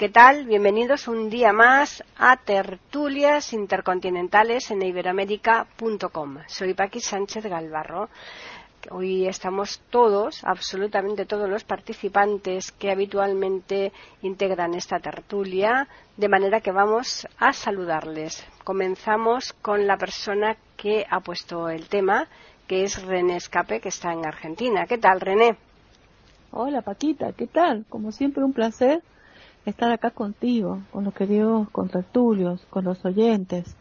¿Qué tal? Bienvenidos un día más a Tertulias Intercontinentales en iberoamérica.com. Soy Paqui Sánchez Galvarro. Hoy estamos todos, absolutamente todos los participantes que habitualmente integran esta tertulia, de manera que vamos a saludarles. Comenzamos con la persona que ha puesto el tema, que es René Escape, que está en Argentina. ¿Qué tal, René? Hola, Paquita, ¿qué tal? Como siempre, un placer estar acá contigo, con los queridos contertulios, con los oyentes,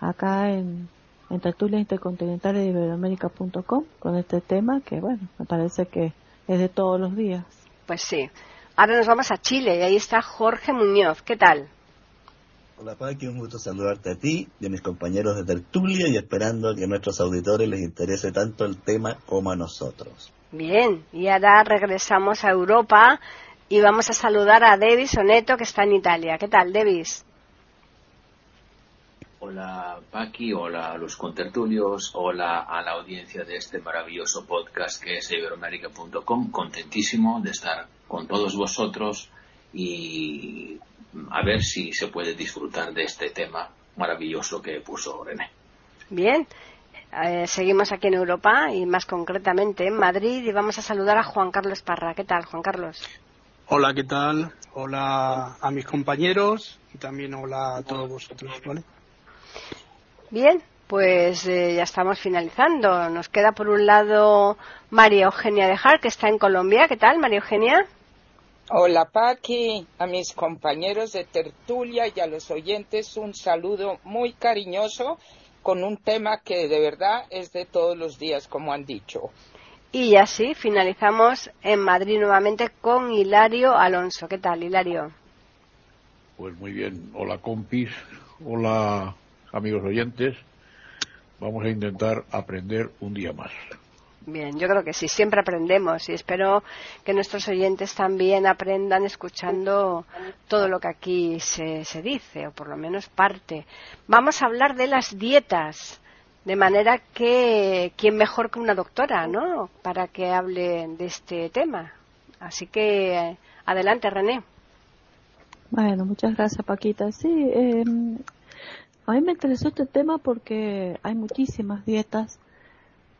acá en, en Tertulias Intercontinentales de Iberoamérica.com, con este tema que, bueno, me parece que es de todos los días. Pues sí. Ahora nos vamos a Chile y ahí está Jorge Muñoz. ¿Qué tal? Hola Paqui, un gusto saludarte a ti y a mis compañeros de tertulia y esperando que a nuestros auditores les interese tanto el tema como a nosotros. Bien, y ahora regresamos a Europa y vamos a saludar a Davis Oneto, que está en Italia. ¿Qué tal, Davis? Hola, Paqui, hola a los contertulios, hola a la audiencia de este maravilloso podcast que es iberoamérica.com. Contentísimo de estar con todos vosotros y a ver si se puede disfrutar de este tema maravilloso que puso René. Bien, eh, seguimos aquí en Europa y más concretamente en Madrid y vamos a saludar a Juan Carlos Parra. ¿Qué tal, Juan Carlos? Hola, ¿qué tal? Hola a mis compañeros y también hola a todos vosotros, ¿vale? Bien, pues eh, ya estamos finalizando. Nos queda por un lado María Eugenia Dejar, que está en Colombia. ¿Qué tal, María Eugenia? Hola, Paqui, a mis compañeros de tertulia y a los oyentes un saludo muy cariñoso con un tema que de verdad es de todos los días, como han dicho. Y así finalizamos en Madrid nuevamente con Hilario Alonso. ¿Qué tal, Hilario? Pues muy bien. Hola, compis. Hola, amigos oyentes. Vamos a intentar aprender un día más. Bien, yo creo que sí, siempre aprendemos y espero que nuestros oyentes también aprendan escuchando todo lo que aquí se, se dice, o por lo menos parte. Vamos a hablar de las dietas. De manera que, ¿quién mejor que una doctora, ¿no? Para que hable de este tema. Así que, adelante, René. Bueno, muchas gracias, Paquita. Sí, eh, a mí me interesó este tema porque hay muchísimas dietas,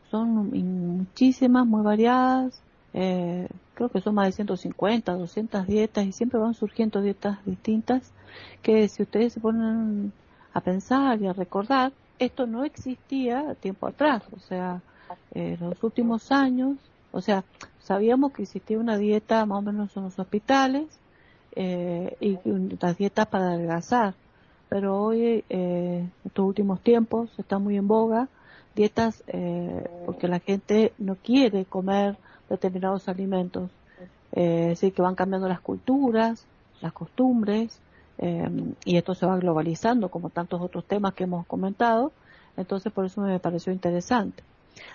son muchísimas, muy variadas. Eh, creo que son más de 150, 200 dietas y siempre van surgiendo dietas distintas que si ustedes se ponen a pensar y a recordar, esto no existía tiempo atrás, o sea, en los últimos años, o sea, sabíamos que existía una dieta más o menos en los hospitales eh, y las dietas para adelgazar, pero hoy, eh, en estos últimos tiempos, está muy en boga dietas eh, porque la gente no quiere comer determinados alimentos, eh, así que van cambiando las culturas, las costumbres, eh, y esto se va globalizando como tantos otros temas que hemos comentado, entonces por eso me pareció interesante.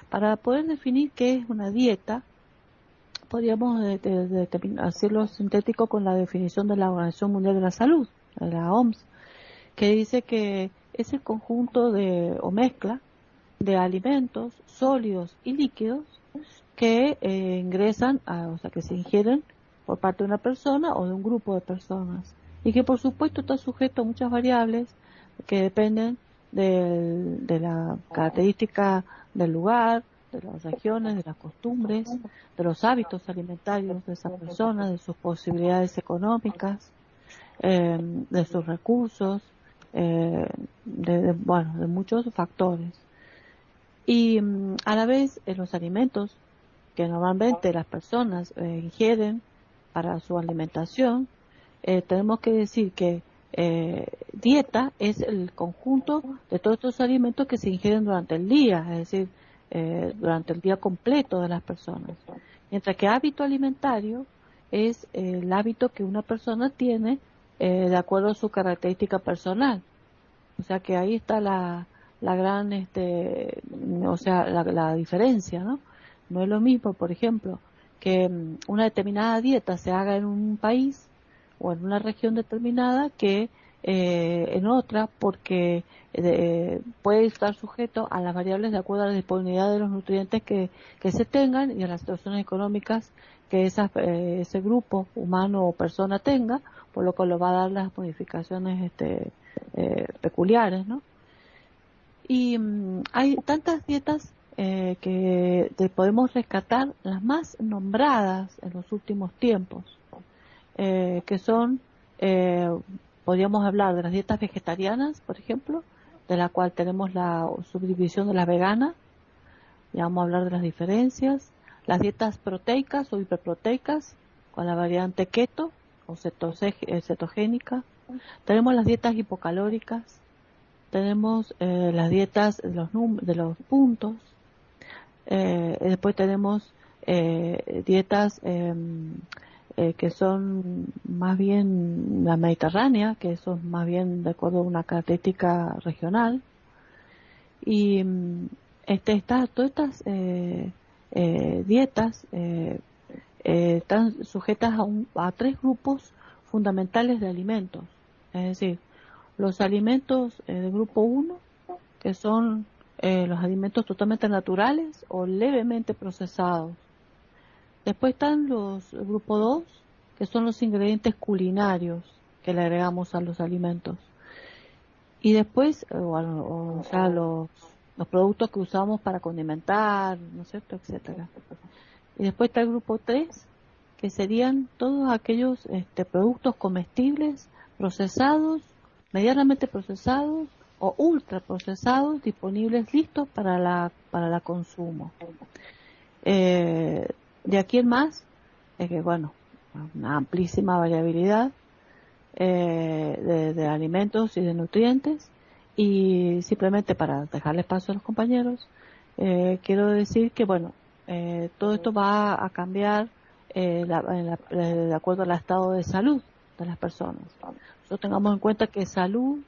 Para poder definir qué es una dieta, podríamos hacerlo sintético con la definición de la Organización Mundial de la Salud, la OMS, que dice que es el conjunto de o mezcla de alimentos sólidos y líquidos que eh, ingresan, a, o sea, que se ingieren por parte de una persona o de un grupo de personas y que por supuesto está sujeto a muchas variables que dependen de, de la característica del lugar, de las regiones, de las costumbres, de los hábitos alimentarios de esa persona, de sus posibilidades económicas, eh, de sus recursos, eh, de, bueno, de muchos factores. Y mm, a la vez, en los alimentos que normalmente las personas eh, ingieren para su alimentación, eh, tenemos que decir que eh, dieta es el conjunto de todos estos alimentos que se ingieren durante el día, es decir, eh, durante el día completo de las personas. Mientras que hábito alimentario es el hábito que una persona tiene eh, de acuerdo a su característica personal. O sea que ahí está la, la gran, este, o sea, la, la diferencia, ¿no? No es lo mismo, por ejemplo, que mm, una determinada dieta se haga en un país o en una región determinada que eh, en otra porque eh, puede estar sujeto a las variables de acuerdo a la disponibilidad de los nutrientes que, que se tengan y a las situaciones económicas que esa, eh, ese grupo humano o persona tenga, por lo que lo va a dar las modificaciones este, eh, peculiares, ¿no? Y mm, hay tantas dietas eh, que podemos rescatar las más nombradas en los últimos tiempos, eh, que son, eh, podríamos hablar de las dietas vegetarianas, por ejemplo, de la cual tenemos la subdivisión de las veganas, ya vamos a hablar de las diferencias, las dietas proteicas o hiperproteicas, con la variante keto o cetogénica, tenemos las dietas hipocalóricas, tenemos eh, las dietas de los, de los puntos, eh, después tenemos eh, dietas em, eh, que son más bien la mediterránea, que son más bien de acuerdo a una característica regional. Y mm, este, está, todas estas eh, eh, dietas están sujetas a, a tres grupos fundamentales de alimentos. Es decir, los alimentos del grupo 1, que son eh, los alimentos totalmente naturales o levemente procesados. Después están los grupo 2, que son los ingredientes culinarios que le agregamos a los alimentos. Y después, eh, o, sea, los, los productos que usamos para condimentar, ¿no es cierto?, etcétera. Y después está el grupo 3, que serían todos aquellos este, productos comestibles, procesados, medianamente procesados, o ultraprocesados disponibles listos para la para la consumo. Eh, de aquí en más, es que bueno, una amplísima variabilidad eh, de, alimentos y de nutrientes y simplemente para dejarles paso a los compañeros, eh, quiero decir que bueno, todo esto va a cambiar de acuerdo al estado de salud de las personas. Nosotros tengamos en cuenta que salud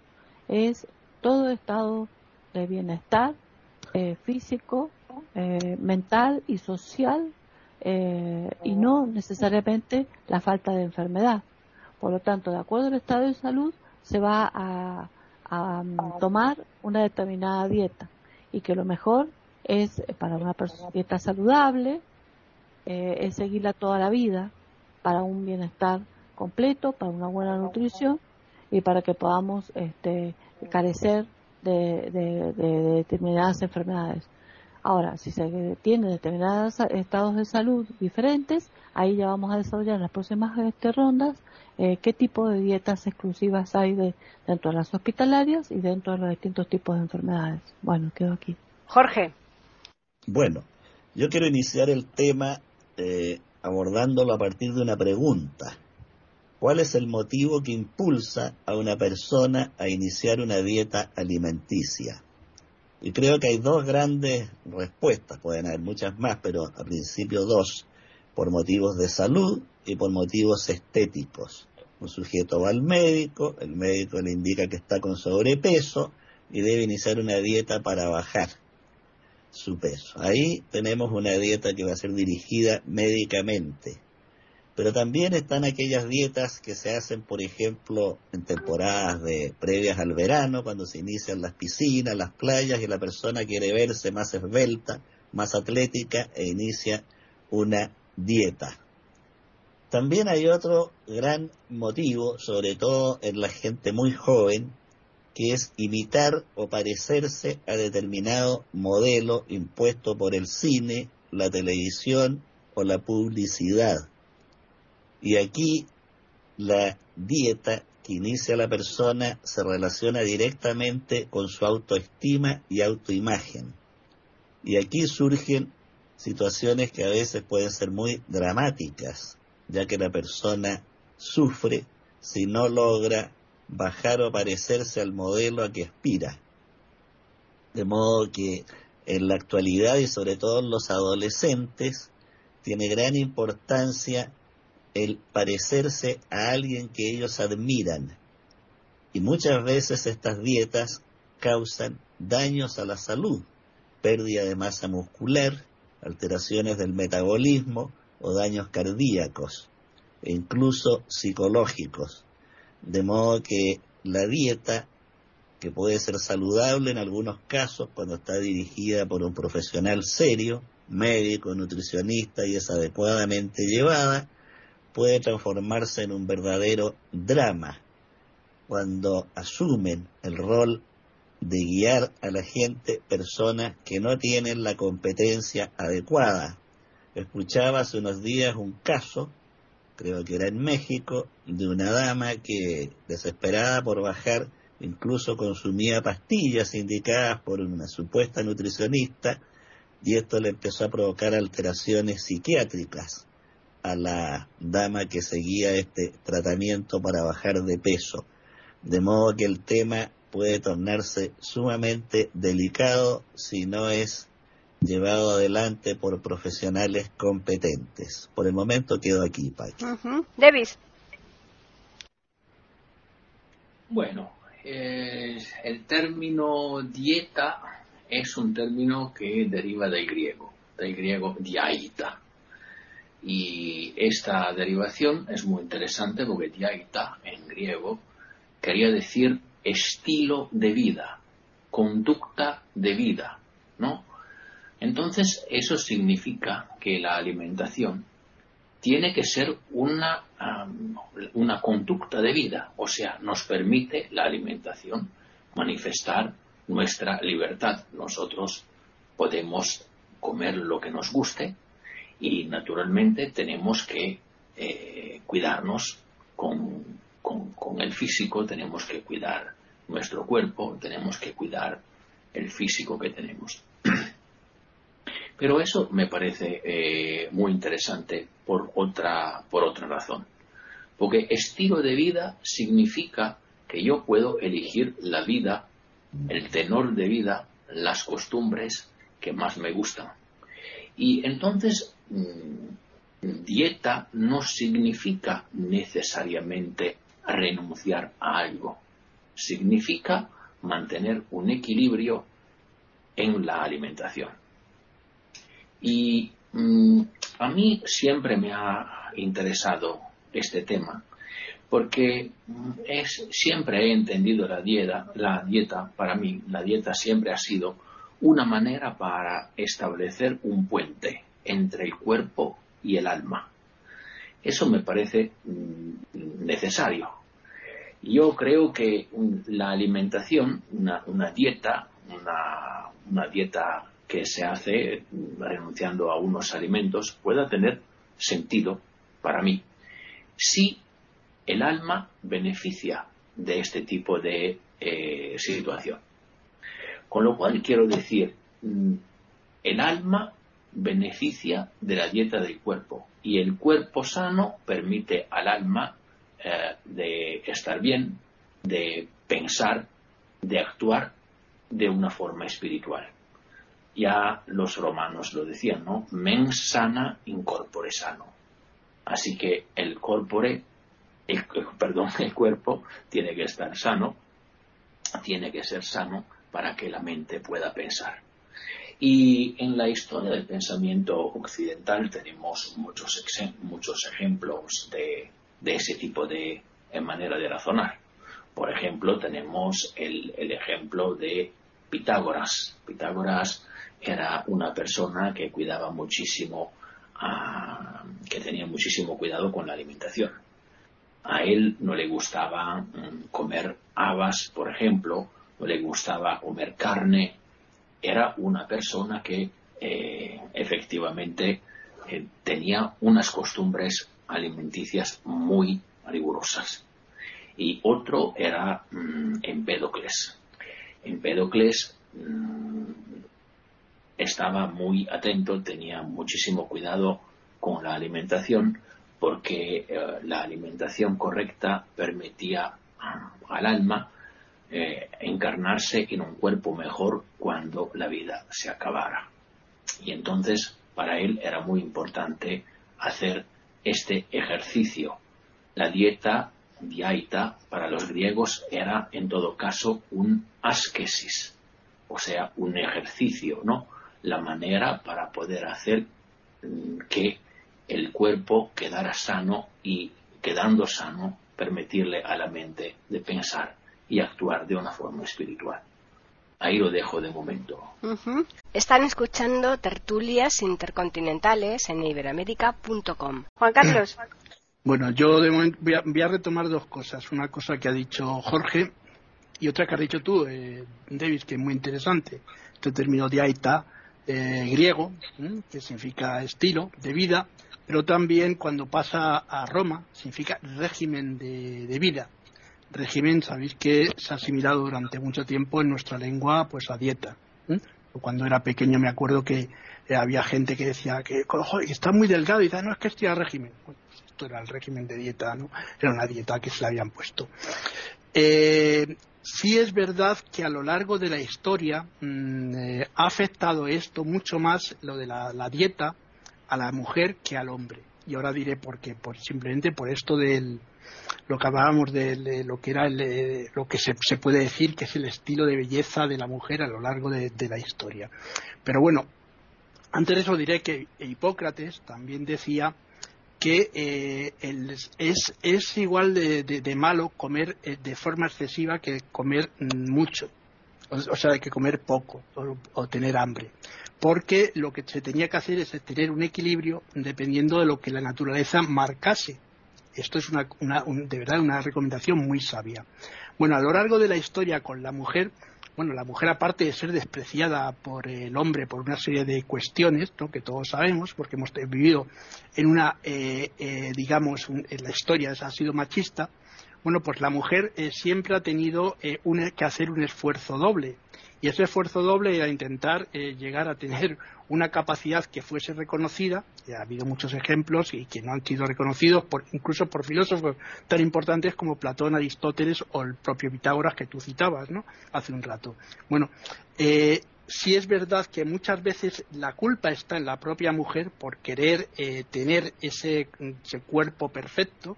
es todo estado de bienestar eh, físico, eh, mental y social eh, y no necesariamente la falta de enfermedad. Por lo tanto, de acuerdo al estado de salud, se va a, mm, tomar una determinada dieta y que lo mejor es para una dieta saludable, es seguirla toda la vida para un bienestar completo, para una buena nutrición y para que podamos este, carecer de, determinadas enfermedades. Ahora, si se tiene determinados estados de salud diferentes, ahí ya vamos a desarrollar en las próximas este, rondas eh, qué tipo de dietas exclusivas hay de, dentro de las hospitalarias y dentro de los distintos tipos de enfermedades. Bueno, quedo aquí. Jorge. Bueno, yo quiero iniciar el tema eh, abordándolo a partir de una pregunta. ¿Cuál es el motivo que impulsa a una persona a iniciar una dieta alimenticia? Y creo que hay dos grandes respuestas, pueden haber muchas más, pero a principio dos, por motivos de salud y por motivos estéticos. Un sujeto va al médico, el médico le indica que está con sobrepeso y debe iniciar una dieta para bajar su peso. Ahí tenemos una dieta que va a ser dirigida médicamente pero también están aquellas dietas que se hacen, por ejemplo, en temporadas de previas al verano, cuando se inician las piscinas, las playas y la persona quiere verse más esbelta, más atlética e inicia una dieta. También hay otro gran motivo, sobre todo en la gente muy joven, que es imitar o parecerse a determinado modelo impuesto por el cine, la televisión o la publicidad. Y aquí la dieta que inicia la persona se relaciona directamente con su autoestima y autoimagen. Y aquí surgen situaciones que a veces pueden ser muy dramáticas, ya que la persona sufre si no logra bajar o parecerse al modelo a que aspira. De modo que en la actualidad y sobre todo en los adolescentes tiene gran importancia el parecerse a alguien que ellos admiran. Y muchas veces estas dietas causan daños a la salud, pérdida de masa muscular, alteraciones del metabolismo o daños cardíacos e incluso psicológicos. De modo que la dieta, que puede ser saludable en algunos casos cuando está dirigida por un profesional serio, médico, nutricionista y es adecuadamente llevada, puede transformarse en un verdadero drama cuando asumen el rol de guiar a la gente personas que no tienen la competencia adecuada. Escuchaba hace unos días un caso, creo que era en México, de una dama que, desesperada por bajar, incluso consumía pastillas indicadas por una supuesta nutricionista, y esto le empezó a provocar alteraciones psiquiátricas a la dama que seguía este tratamiento para bajar de peso. De modo que el tema puede tornarse sumamente delicado si no es llevado adelante por profesionales competentes. Por el momento quedo aquí, Pachi. Davis. Bueno, eh, el término dieta es un término que deriva del griego, del griego diaita. Y esta derivación es muy interesante porque diaita en griego quería decir estilo de vida, conducta de vida, ¿no? Entonces, eso significa que la alimentación tiene que ser una, una conducta de vida, o sea, nos permite la alimentación manifestar nuestra libertad. Nosotros podemos comer lo que nos guste y naturalmente tenemos que eh, cuidarnos con, con el físico, tenemos que cuidar nuestro cuerpo, tenemos que cuidar el físico que tenemos. Pero eso me parece eh, muy interesante por otra, por otra razón. Porque estilo de vida significa que yo puedo elegir la vida, el tenor de vida, las costumbres que más me gustan. Y entonces, dieta no significa necesariamente renunciar a algo significa mantener un equilibrio en la alimentación. Y mm, a mí siempre me ha interesado este tema porque mm, es, siempre he entendido la dieta, la dieta, para mí, la dieta siempre ha sido una manera para establecer un puente entre el cuerpo y el alma. Eso me parece mm, necesario, yo creo que la alimentación, una, dieta, una, dieta que se hace renunciando a unos alimentos, pueda tener sentido para mí si el alma beneficia de este tipo de eh, situación. Con lo cual quiero decir, mm, el alma beneficia de la dieta del cuerpo y el cuerpo sano permite al alma eh, de estar bien, de pensar, de actuar de una forma espiritual. Ya los romanos lo decían, ¿no? Mens sana incorpore sano. Así que el corpore, el, perdón, el cuerpo tiene que estar sano, tiene que ser sano para que la mente pueda pensar. Y en la historia del pensamiento occidental tenemos muchos, muchos ejemplos de de ese tipo de manera de razonar. Por ejemplo, tenemos el, ejemplo de Pitágoras. Pitágoras era una persona que cuidaba muchísimo, que tenía muchísimo cuidado con la alimentación. A él no le gustaba mm, comer habas, por ejemplo, no le gustaba comer carne. Era una persona que eh, efectivamente eh, tenía unas costumbres alimenticias muy rigurosas. Y otro era mm, Empédocles. Empédocles mm, estaba muy atento, tenía muchísimo cuidado con la alimentación porque eh, la alimentación correcta permitía al alma eh, encarnarse en un cuerpo mejor cuando la vida se acabara. Y entonces para él era muy importante hacer este ejercicio. La dieta diaita para los griegos era en todo caso un askesis, o sea, un ejercicio, ¿no? La manera para poder hacer mm, que el cuerpo quedara sano y quedando sano permitirle a la mente de pensar y actuar de una forma espiritual. Ahí lo dejo de momento. Están escuchando tertulias intercontinentales en iberamérica.com. Juan Carlos. Bueno, yo de momento voy a, retomar dos cosas. Una cosa que ha dicho Jorge y otra que has dicho tú, eh, David, que es muy interesante. Este término de aita eh, griego, que significa estilo de vida, pero también cuando pasa a Roma significa régimen de vida régimen, sabéis que se ha asimilado durante mucho tiempo en nuestra lengua pues la dieta. Cuando era pequeño me acuerdo que eh, había gente que decía que está muy delgado y dice, no es que estoy al régimen. Pues esto era el régimen de dieta, ¿no? Era una dieta que se le habían puesto. Eh, sí es verdad que a lo largo de la historia mm, eh, ha afectado esto mucho más lo de la, dieta a la mujer que al hombre. Y ahora diré por qué, por, simplemente por esto del, lo que hablábamos de, lo que era lo que se, puede decir que es el estilo de belleza de la mujer a lo largo de, la historia. Pero bueno, antes de eso diré que Hipócrates también decía que eh, es, igual de, malo comer eh, de forma excesiva que comer mucho, o, sea, que comer poco o, tener hambre porque lo que se tenía que hacer es tener un equilibrio dependiendo de lo que la naturaleza marcase esto es una, de verdad una recomendación muy sabia. Bueno, a lo largo de la historia con la mujer, bueno, la mujer aparte de ser despreciada por el hombre por una serie de cuestiones, que todos sabemos, porque hemos vivido en una, eh, eh, digamos, en la historia ha sido machista, bueno, pues la mujer eh, siempre ha tenido que hacer un esfuerzo doble. Y ese esfuerzo doble era intentar llegar a tener una capacidad que fuese reconocida, y ha habido muchos ejemplos y que no han sido reconocidos incluso por filósofos tan importantes como Platón, Aristóteles o el propio Pitágoras que tú citabas hace un rato. Bueno, eh, sí es verdad que muchas veces la culpa está en la propia mujer por querer eh, tener ese, cuerpo perfecto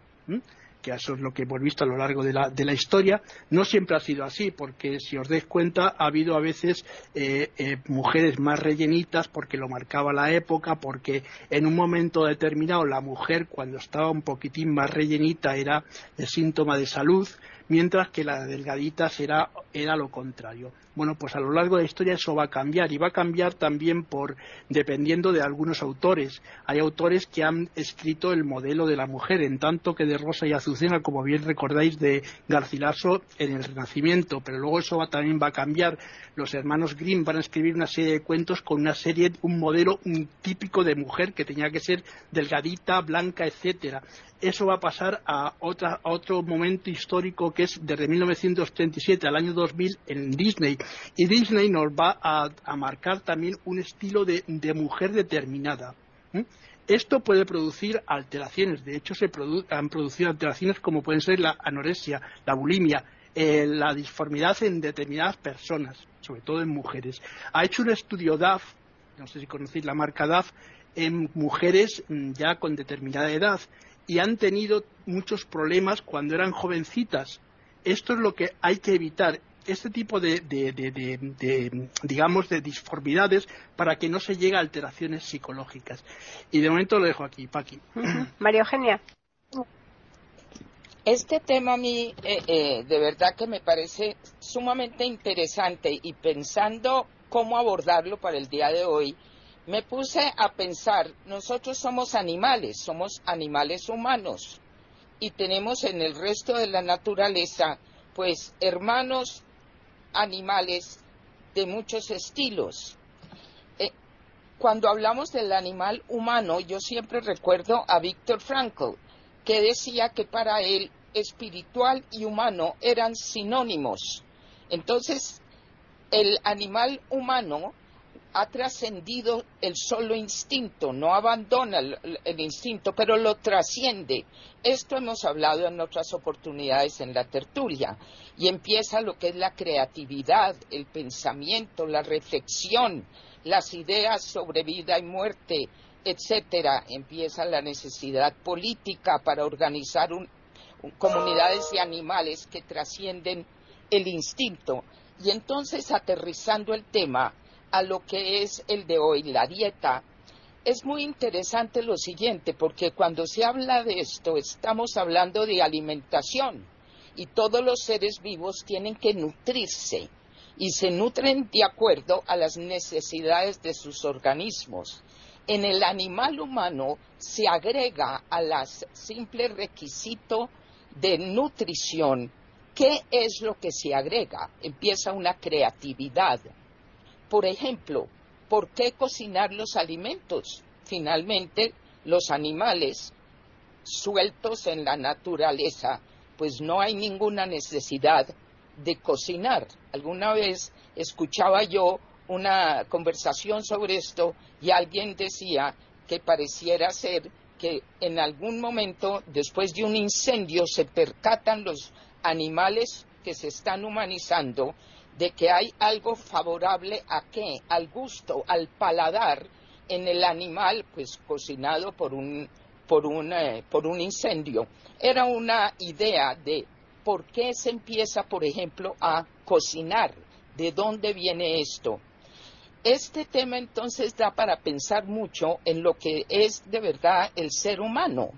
que eso es lo que hemos visto a lo largo de la, de la historia. No siempre ha sido así, porque si os dais cuenta, ha habido a veces eh, eh, mujeres más rellenitas porque lo marcaba la época, porque en un momento determinado la mujer, cuando estaba un poquitín más rellenita, era el síntoma de salud, mientras que la delgadita era, era lo contrario. Bueno, pues a lo largo de la historia eso va a cambiar y va a cambiar también por dependiendo de algunos autores. Hay autores que han escrito el modelo de la mujer, en tanto que de Rosa y Azucena, como bien recordáis, de Garcilaso en el Renacimiento, pero luego eso también va a cambiar. Los hermanos Grimm van a escribir una serie de cuentos con una serie, un modelo típico de mujer que tenía que ser delgadita, blanca, etcétera eso va a pasar a, otro momento histórico que es desde 1937 al año 2000 en Disney. Y Disney nos va a, marcar también un estilo de, mujer determinada. Esto puede producir alteraciones. De hecho, se han producido alteraciones como pueden ser la anorexia, la bulimia, eh, la disformidad en determinadas personas, sobre todo en mujeres. Ha hecho un estudio DAF, no sé si conocéis la marca DAF, en mujeres mm, ya con determinada edad y han tenido muchos problemas cuando eran jovencitas. Esto es lo que hay que evitar, este tipo de, digamos, de disformidades para que no se llegue a alteraciones psicológicas. Y de momento lo dejo aquí, Paqui. María Eugenia. Este tema a mí eh, eh, de verdad que me parece sumamente interesante y pensando cómo abordarlo para el día de hoy, me puse a pensar, nosotros somos animales, somos animales humanos y tenemos en el resto de la naturaleza pues hermanos animales de muchos estilos. Eh, cuando hablamos del animal humano, yo siempre recuerdo a Víctor Frankl, que decía que para él espiritual y humano eran sinónimos. Entonces, el animal humano ha trascendido el solo instinto, no abandona el, instinto, pero lo trasciende. Esto hemos hablado en otras oportunidades en la tertulia y empieza lo que es la creatividad, el pensamiento, la reflexión, las ideas sobre vida y muerte, etcétera. Empieza la necesidad política para organizar comunidades de animales que trascienden el instinto. Y entonces, aterrizando el tema a lo que es el de hoy, la dieta, es muy interesante lo siguiente, porque cuando se habla de esto, estamos hablando de alimentación y todos los seres vivos tienen que nutrirse y se nutren de acuerdo a las necesidades de sus organismos. En el animal humano se agrega a las simple requisito de nutrición. ¿Qué es lo que se agrega? Empieza una creatividad. Por ejemplo, ¿por qué cocinar los alimentos? Finalmente, los animales sueltos en la naturaleza, pues no hay ninguna necesidad de cocinar. Alguna vez escuchaba yo una conversación sobre esto y alguien decía que pareciera ser que en algún momento, después de un incendio, se percatan los animales que se están humanizando de que hay algo favorable a qué, al gusto, al paladar en el animal, pues cocinado por un, por un, eh, por un incendio. Era una idea de por qué se empieza, por ejemplo, a cocinar, de dónde viene esto. Este tema entonces da para pensar mucho en lo que es de verdad el ser humano.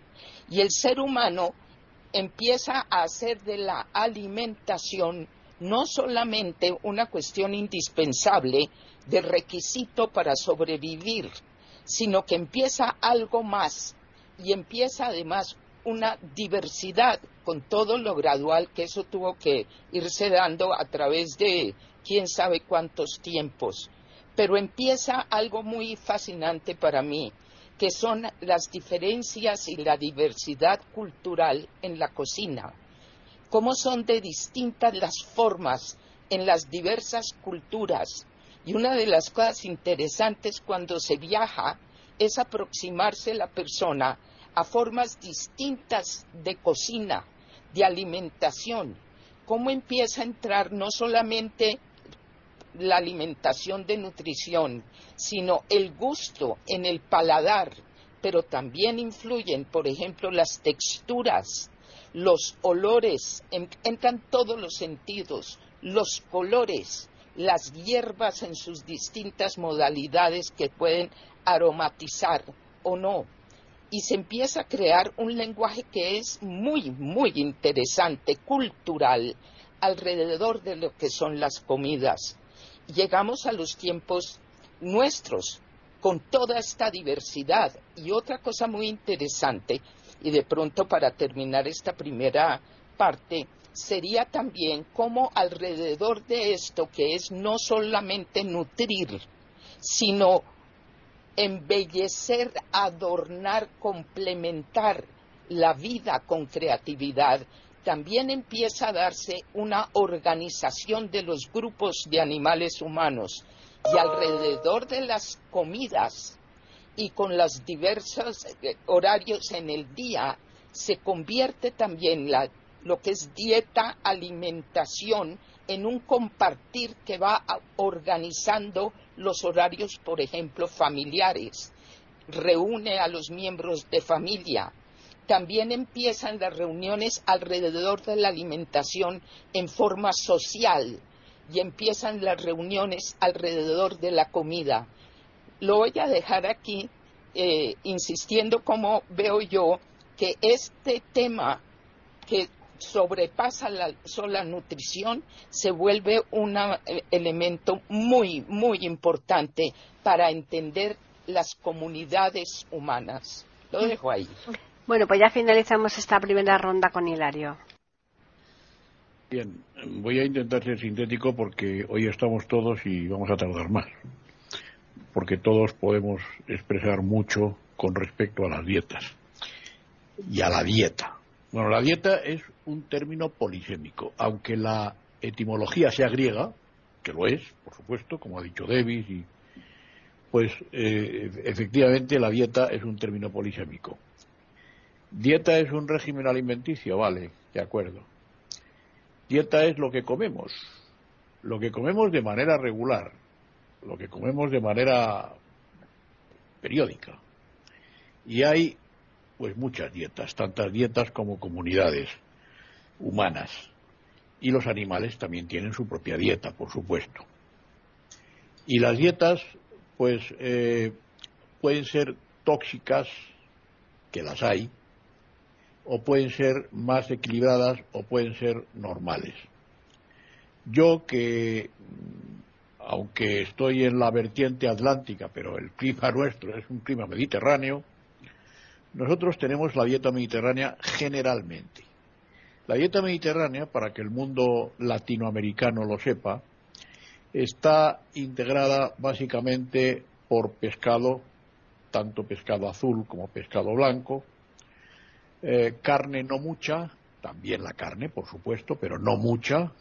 Y el ser humano empieza a hacer de la alimentación no solamente una cuestión indispensable de requisito para sobrevivir, sino que empieza algo más y empieza además una diversidad con todo lo gradual que eso tuvo que irse dando a través de quién sabe cuántos tiempos. Pero empieza algo muy fascinante para mí, que son las diferencias y la diversidad cultural en la cocina. Cómo son de distintas las formas en las diversas culturas. Y una de las cosas interesantes cuando se viaja es aproximarse la persona a formas distintas de cocina, de alimentación. Cómo empieza a entrar no solamente la alimentación de nutrición, sino el gusto en el paladar, pero también influyen, por ejemplo, las texturas, los olores, entran todos los sentidos, los colores, las hierbas en sus distintas modalidades que pueden aromatizar o no. Y se empieza a crear un lenguaje que es muy, muy interesante, cultural, alrededor de lo que son las comidas llegamos a los tiempos nuestros con toda esta diversidad. Y otra cosa muy interesante, y de pronto para terminar esta primera parte, sería también cómo alrededor de esto, que es no solamente nutrir, sino embellecer, adornar, complementar la vida con creatividad, también empieza a darse una organización de los grupos de animales humanos y alrededor de las comidas y con los diversos eh, horarios en el día se convierte también lo que es dieta, alimentación, en un compartir que va organizando los horarios, por ejemplo, familiares. Reúne a los miembros de familia, también empiezan las reuniones alrededor de la alimentación en forma social y empiezan las reuniones alrededor de la comida. Lo voy a dejar aquí eh, insistiendo como veo yo que este tema que sobrepasa la sola nutrición se vuelve un eh, elemento muy, muy importante para entender las comunidades humanas. Lo dejo ahí. Bueno, pues ya finalizamos esta primera ronda con Hilario. Bien, voy a intentar ser sintético porque hoy estamos todos y vamos a tardar más. Porque todos podemos expresar mucho con respecto a las dietas y a la dieta. Bueno, la dieta es un término polisémico, aunque la etimología sea griega, que lo es, por supuesto, como ha dicho Davis, y, pues eh, efectivamente la dieta es un término polisémico. Dieta es un régimen alimenticio, vale, de acuerdo. Dieta es lo que comemos, lo que comemos de manera regular, lo que comemos de manera periódica. Y hay pues muchas dietas, tantas dietas como comunidades. humanas. Y los animales también tienen su propia dieta, por supuesto. Y las dietas, pues, eh, pueden ser tóxicas, que las hay, o pueden ser más equilibradas o pueden ser normales. Yo que, aunque estoy en la vertiente atlántica, pero el clima nuestro es un clima mediterráneo, nosotros tenemos la dieta mediterránea generalmente. La dieta mediterránea, para que el mundo latinoamericano lo sepa, está integrada básicamente por pescado, tanto pescado azul como pescado blanco, eh, carne no mucha, también la carne, por supuesto, pero no mucha,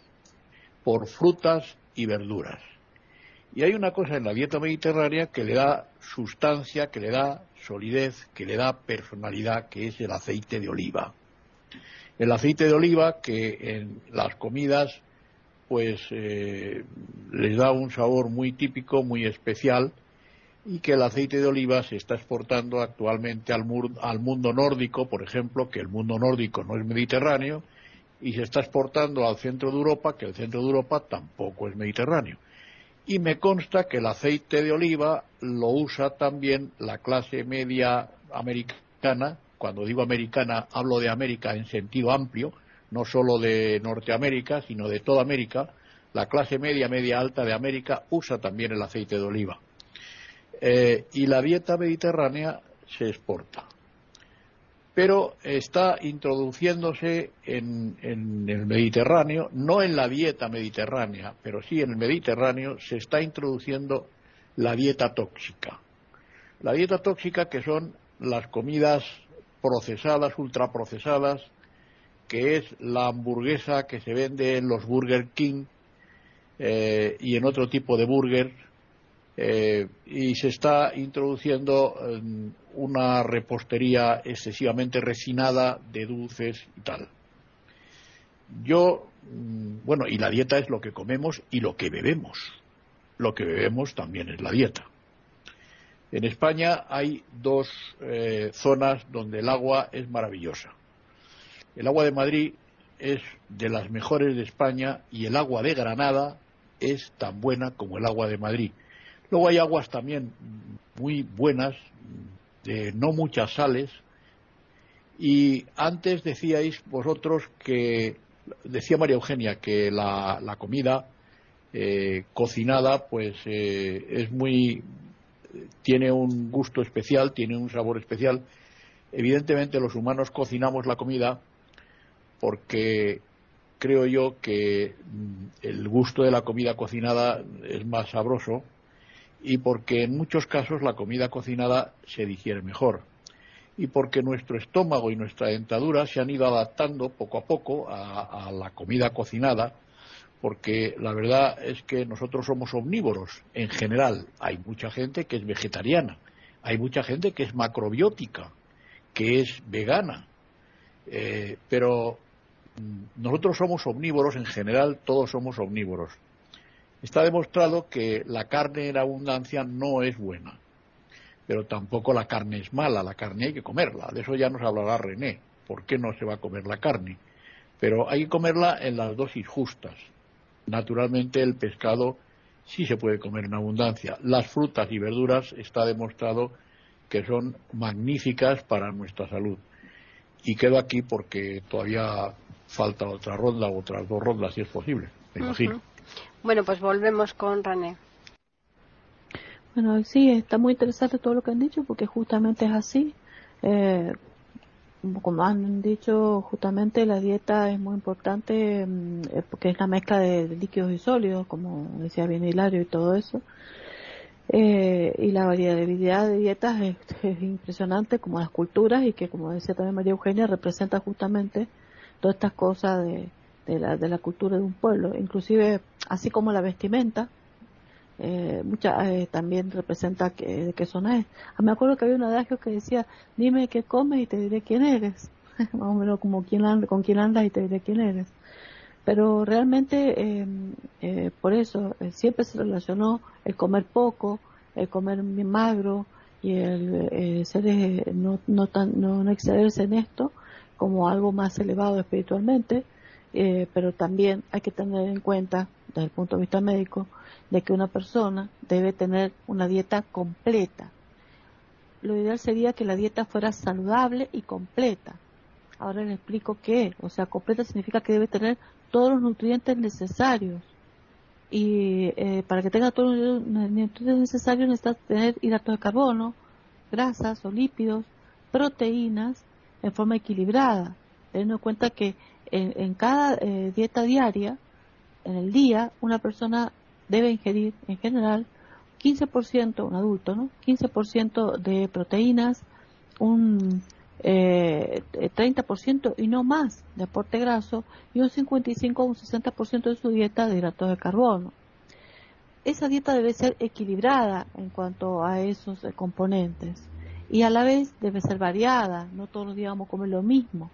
por frutas y verduras. Y hay una cosa en la dieta mediterránea que le da sustancia, que le da solidez, que le da personalidad, que es el aceite de oliva. El aceite de oliva que en las comidas pues eh, les da un sabor muy típico, muy especial y que el aceite de oliva se está exportando actualmente al, al, mundo nórdico, por ejemplo, que el mundo nórdico no es mediterráneo, y se está exportando al centro de Europa, que el centro de Europa tampoco es mediterráneo. Y me consta que el aceite de oliva lo usa también la clase media americana, cuando digo americana hablo de América en sentido amplio, no solo de Norteamérica, sino de toda América, la clase media, media alta de América usa también el aceite de oliva. Eh, y la dieta mediterránea se exporta. Pero está introduciéndose en, el Mediterráneo, no en la dieta mediterránea, pero sí en el Mediterráneo, se está introduciendo la dieta tóxica. La dieta tóxica que son las comidas procesadas, ultraprocesadas, que es la hamburguesa que se vende en los Burger King eh, y en otro tipo de burger eh, y se está introduciendo una repostería excesivamente resinada de dulces y tal. Yo, mm, bueno, y la dieta es lo que comemos y lo que bebemos. Lo que bebemos también es la dieta. En España hay dos eh, zonas donde el agua es maravillosa. El agua de Madrid es de las mejores de España y el agua de Granada es tan buena como el agua de Madrid. Luego hay aguas también muy buenas, de no muchas sales. Y antes decíais vosotros que, decía María Eugenia, que la, comida eh, cocinada pues eh, es muy, tiene un gusto especial, tiene un sabor especial. Evidentemente los humanos cocinamos la comida porque creo yo que mm, el gusto de la comida cocinada es más sabroso y porque en muchos casos la comida cocinada se digiere mejor y porque nuestro estómago y nuestra dentadura se han ido adaptando poco a poco a, la comida cocinada porque la verdad es que nosotros somos omnívoros en general. Hay mucha gente que es vegetariana, hay mucha gente que es macrobiótica, que es vegana, eh, pero mm, nosotros somos omnívoros en general, todos somos omnívoros. Está demostrado que la carne en abundancia no es buena, pero tampoco la carne es mala, la carne hay que comerla. De eso ya nos hablará René, por qué no se va a comer la carne. Pero hay que comerla en las dosis justas. Naturalmente el pescado sí se puede comer en abundancia. Las frutas y verduras está demostrado que son magníficas para nuestra salud. Y quedo aquí porque todavía falta otra ronda, otras dos rondas si es posible, me imagino. Bueno, pues volvemos con René. Bueno, sí, está muy interesante todo lo que han dicho porque justamente es así. Eh, como han dicho, justamente la dieta es muy importante mm, eh, porque es la mezcla de líquidos y sólidos, como decía bien Hilario y todo eso. Eh, y la variabilidad de dietas es, impresionante, como las culturas, y que, como decía también María Eugenia, representa justamente todas estas cosas de, de la, de la cultura de un pueblo, inclusive así como la vestimenta, eh, mucha, eh, también representa que, de qué zona es. Ah, me acuerdo que había un adagio que decía, dime qué comes y te diré quién eres, más o menos como quién con quién andas y te diré quién eres. Pero realmente, em, eh, por eso, eh, siempre se relacionó el comer poco, el comer magro y el ser, no, no, tan, no excederse en esto como algo más elevado espiritualmente eh, pero también hay que tener en cuenta, desde el punto de vista médico, de que una persona debe tener una dieta completa. Lo ideal sería que la dieta fuera saludable y completa. Ahora le explico qué. O sea, completa significa que debe tener todos los nutrientes necesarios. Y eh, para que tenga todos los nutrientes necesarios necesita tener hidratos de carbono, grasas o lípidos, proteínas en forma equilibrada. Teniendo en cuenta que en, cada eh, dieta diaria, en el día, una persona debe ingerir en general 15%, un adulto, ¿no? 15% de proteínas, un eh, 30% y no más de aporte graso y un 55 o un 60% de su dieta de hidratos de carbono. Esa dieta debe ser equilibrada en cuanto a esos componentes y a la vez debe ser variada, no todos los días vamos a comer lo mismo.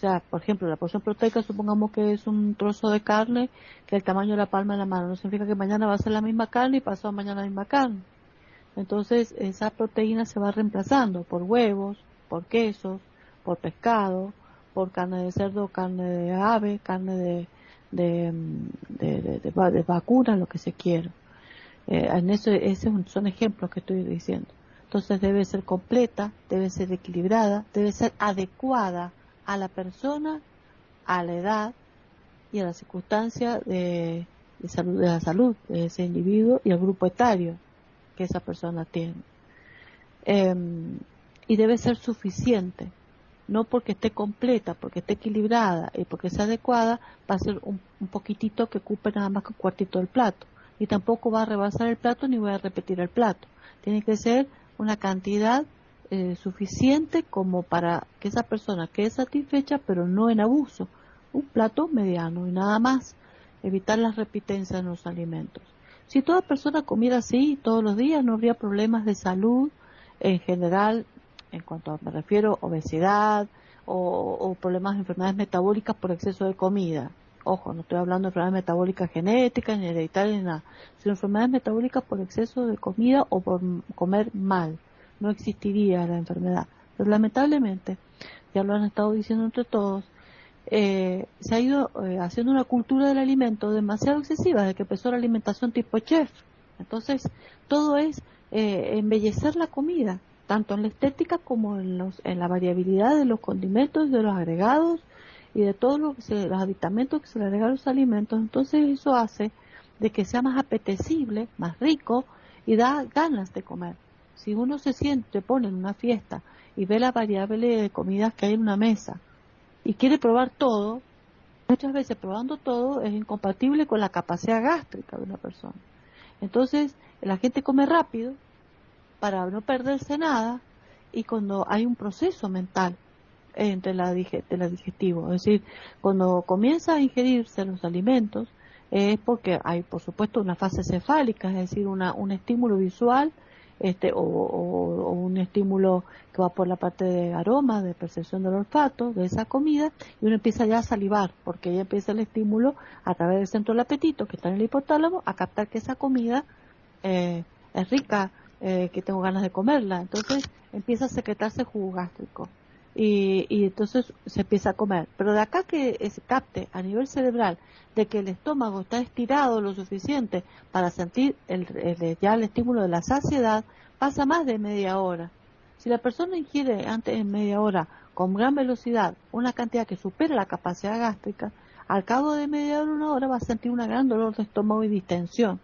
O sea, por ejemplo, la porción proteica, supongamos que es un trozo de carne que el tamaño de la palma de la mano. No significa que mañana va a ser la misma carne y pasado mañana la misma carne. Entonces, esa proteína se va reemplazando por huevos, por quesos, por pescado, por carne de cerdo, carne de ave, carne de, de, de, de, vacuna, lo que se quiera. Eh, en eso, esos son ejemplos que estoy diciendo. Entonces debe ser completa, debe ser equilibrada, debe ser adecuada a la persona, a la edad y a la circunstancia de, salud, de la salud de ese individuo y al grupo etario que esa persona tiene. Em, y debe ser suficiente, no porque esté completa, porque esté equilibrada y porque sea adecuada, va a ser un, poquitito que ocupe nada más que un cuartito del plato. Y tampoco va a rebasar el plato ni va a repetir el plato. Tiene que ser una cantidad eh, suficiente como para que esa persona quede satisfecha, pero no en abuso. Un plato mediano y nada más. Evitar las repitencias en los alimentos. Si toda persona comiera así todos los días, no habría problemas de salud en general, en cuanto a, me refiero, obesidad o, problemas de enfermedades metabólicas por exceso de comida. Ojo, no estoy hablando de enfermedades metabólicas genéticas, ni hereditarias, ni nada, sino enfermedades metabólicas por exceso de comida o por comer mal no existiría la enfermedad. Pero lamentablemente, ya lo han estado diciendo entre todos, eh, se ha ido eh, haciendo una cultura del alimento demasiado excesiva desde que empezó la alimentación tipo chef. Entonces, todo es eh, embellecer la comida, tanto en la estética como en, los, en la variabilidad de los condimentos, de los agregados y de todos los, los aditamentos que se le agregan a los alimentos. Entonces, eso hace de que sea más apetecible, más rico y da ganas de comer si uno se siente, pone en una fiesta y ve la variable de comidas que hay en una mesa y quiere probar todo, muchas veces probando todo es incompatible con la capacidad gástrica de una persona. Entonces, la gente come rápido para no perderse nada y cuando hay un proceso mental entre la, la digestivo, es decir, cuando comienza a ingerirse los alimentos es porque hay, por supuesto, una fase cefálica, es decir, una, un estímulo visual este, o, un estímulo que va por la parte de aroma, de percepción del olfato, de esa comida, y uno empieza ya a salivar, porque ya empieza el estímulo a través del centro del apetito, que está en el hipotálamo, a captar que esa comida eh, es rica, eh, que tengo ganas de comerla. Entonces empieza a secretarse jugo gástrico. Y, y, entonces se empieza a comer. Pero de acá que se capte a nivel cerebral de que el estómago está estirado lo suficiente para sentir el, ya el estímulo de la saciedad, pasa más de media hora. Si la persona ingiere antes de media hora con gran velocidad una cantidad que supera la capacidad gástrica, al cabo de media hora, una hora va a sentir una gran dolor de estómago y distensión.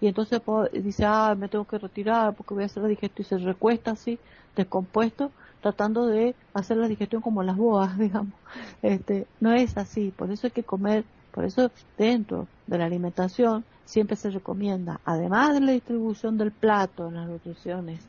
Y entonces dice, ah, me tengo que retirar porque voy a hacer la digestión y se recuesta así, descompuesto, tratando de hacer la digestión como las boas, digamos. Este, no es así, por eso hay que comer por eso dentro de la alimentación siempre se recomienda, además de la distribución del plato en las nutriciones,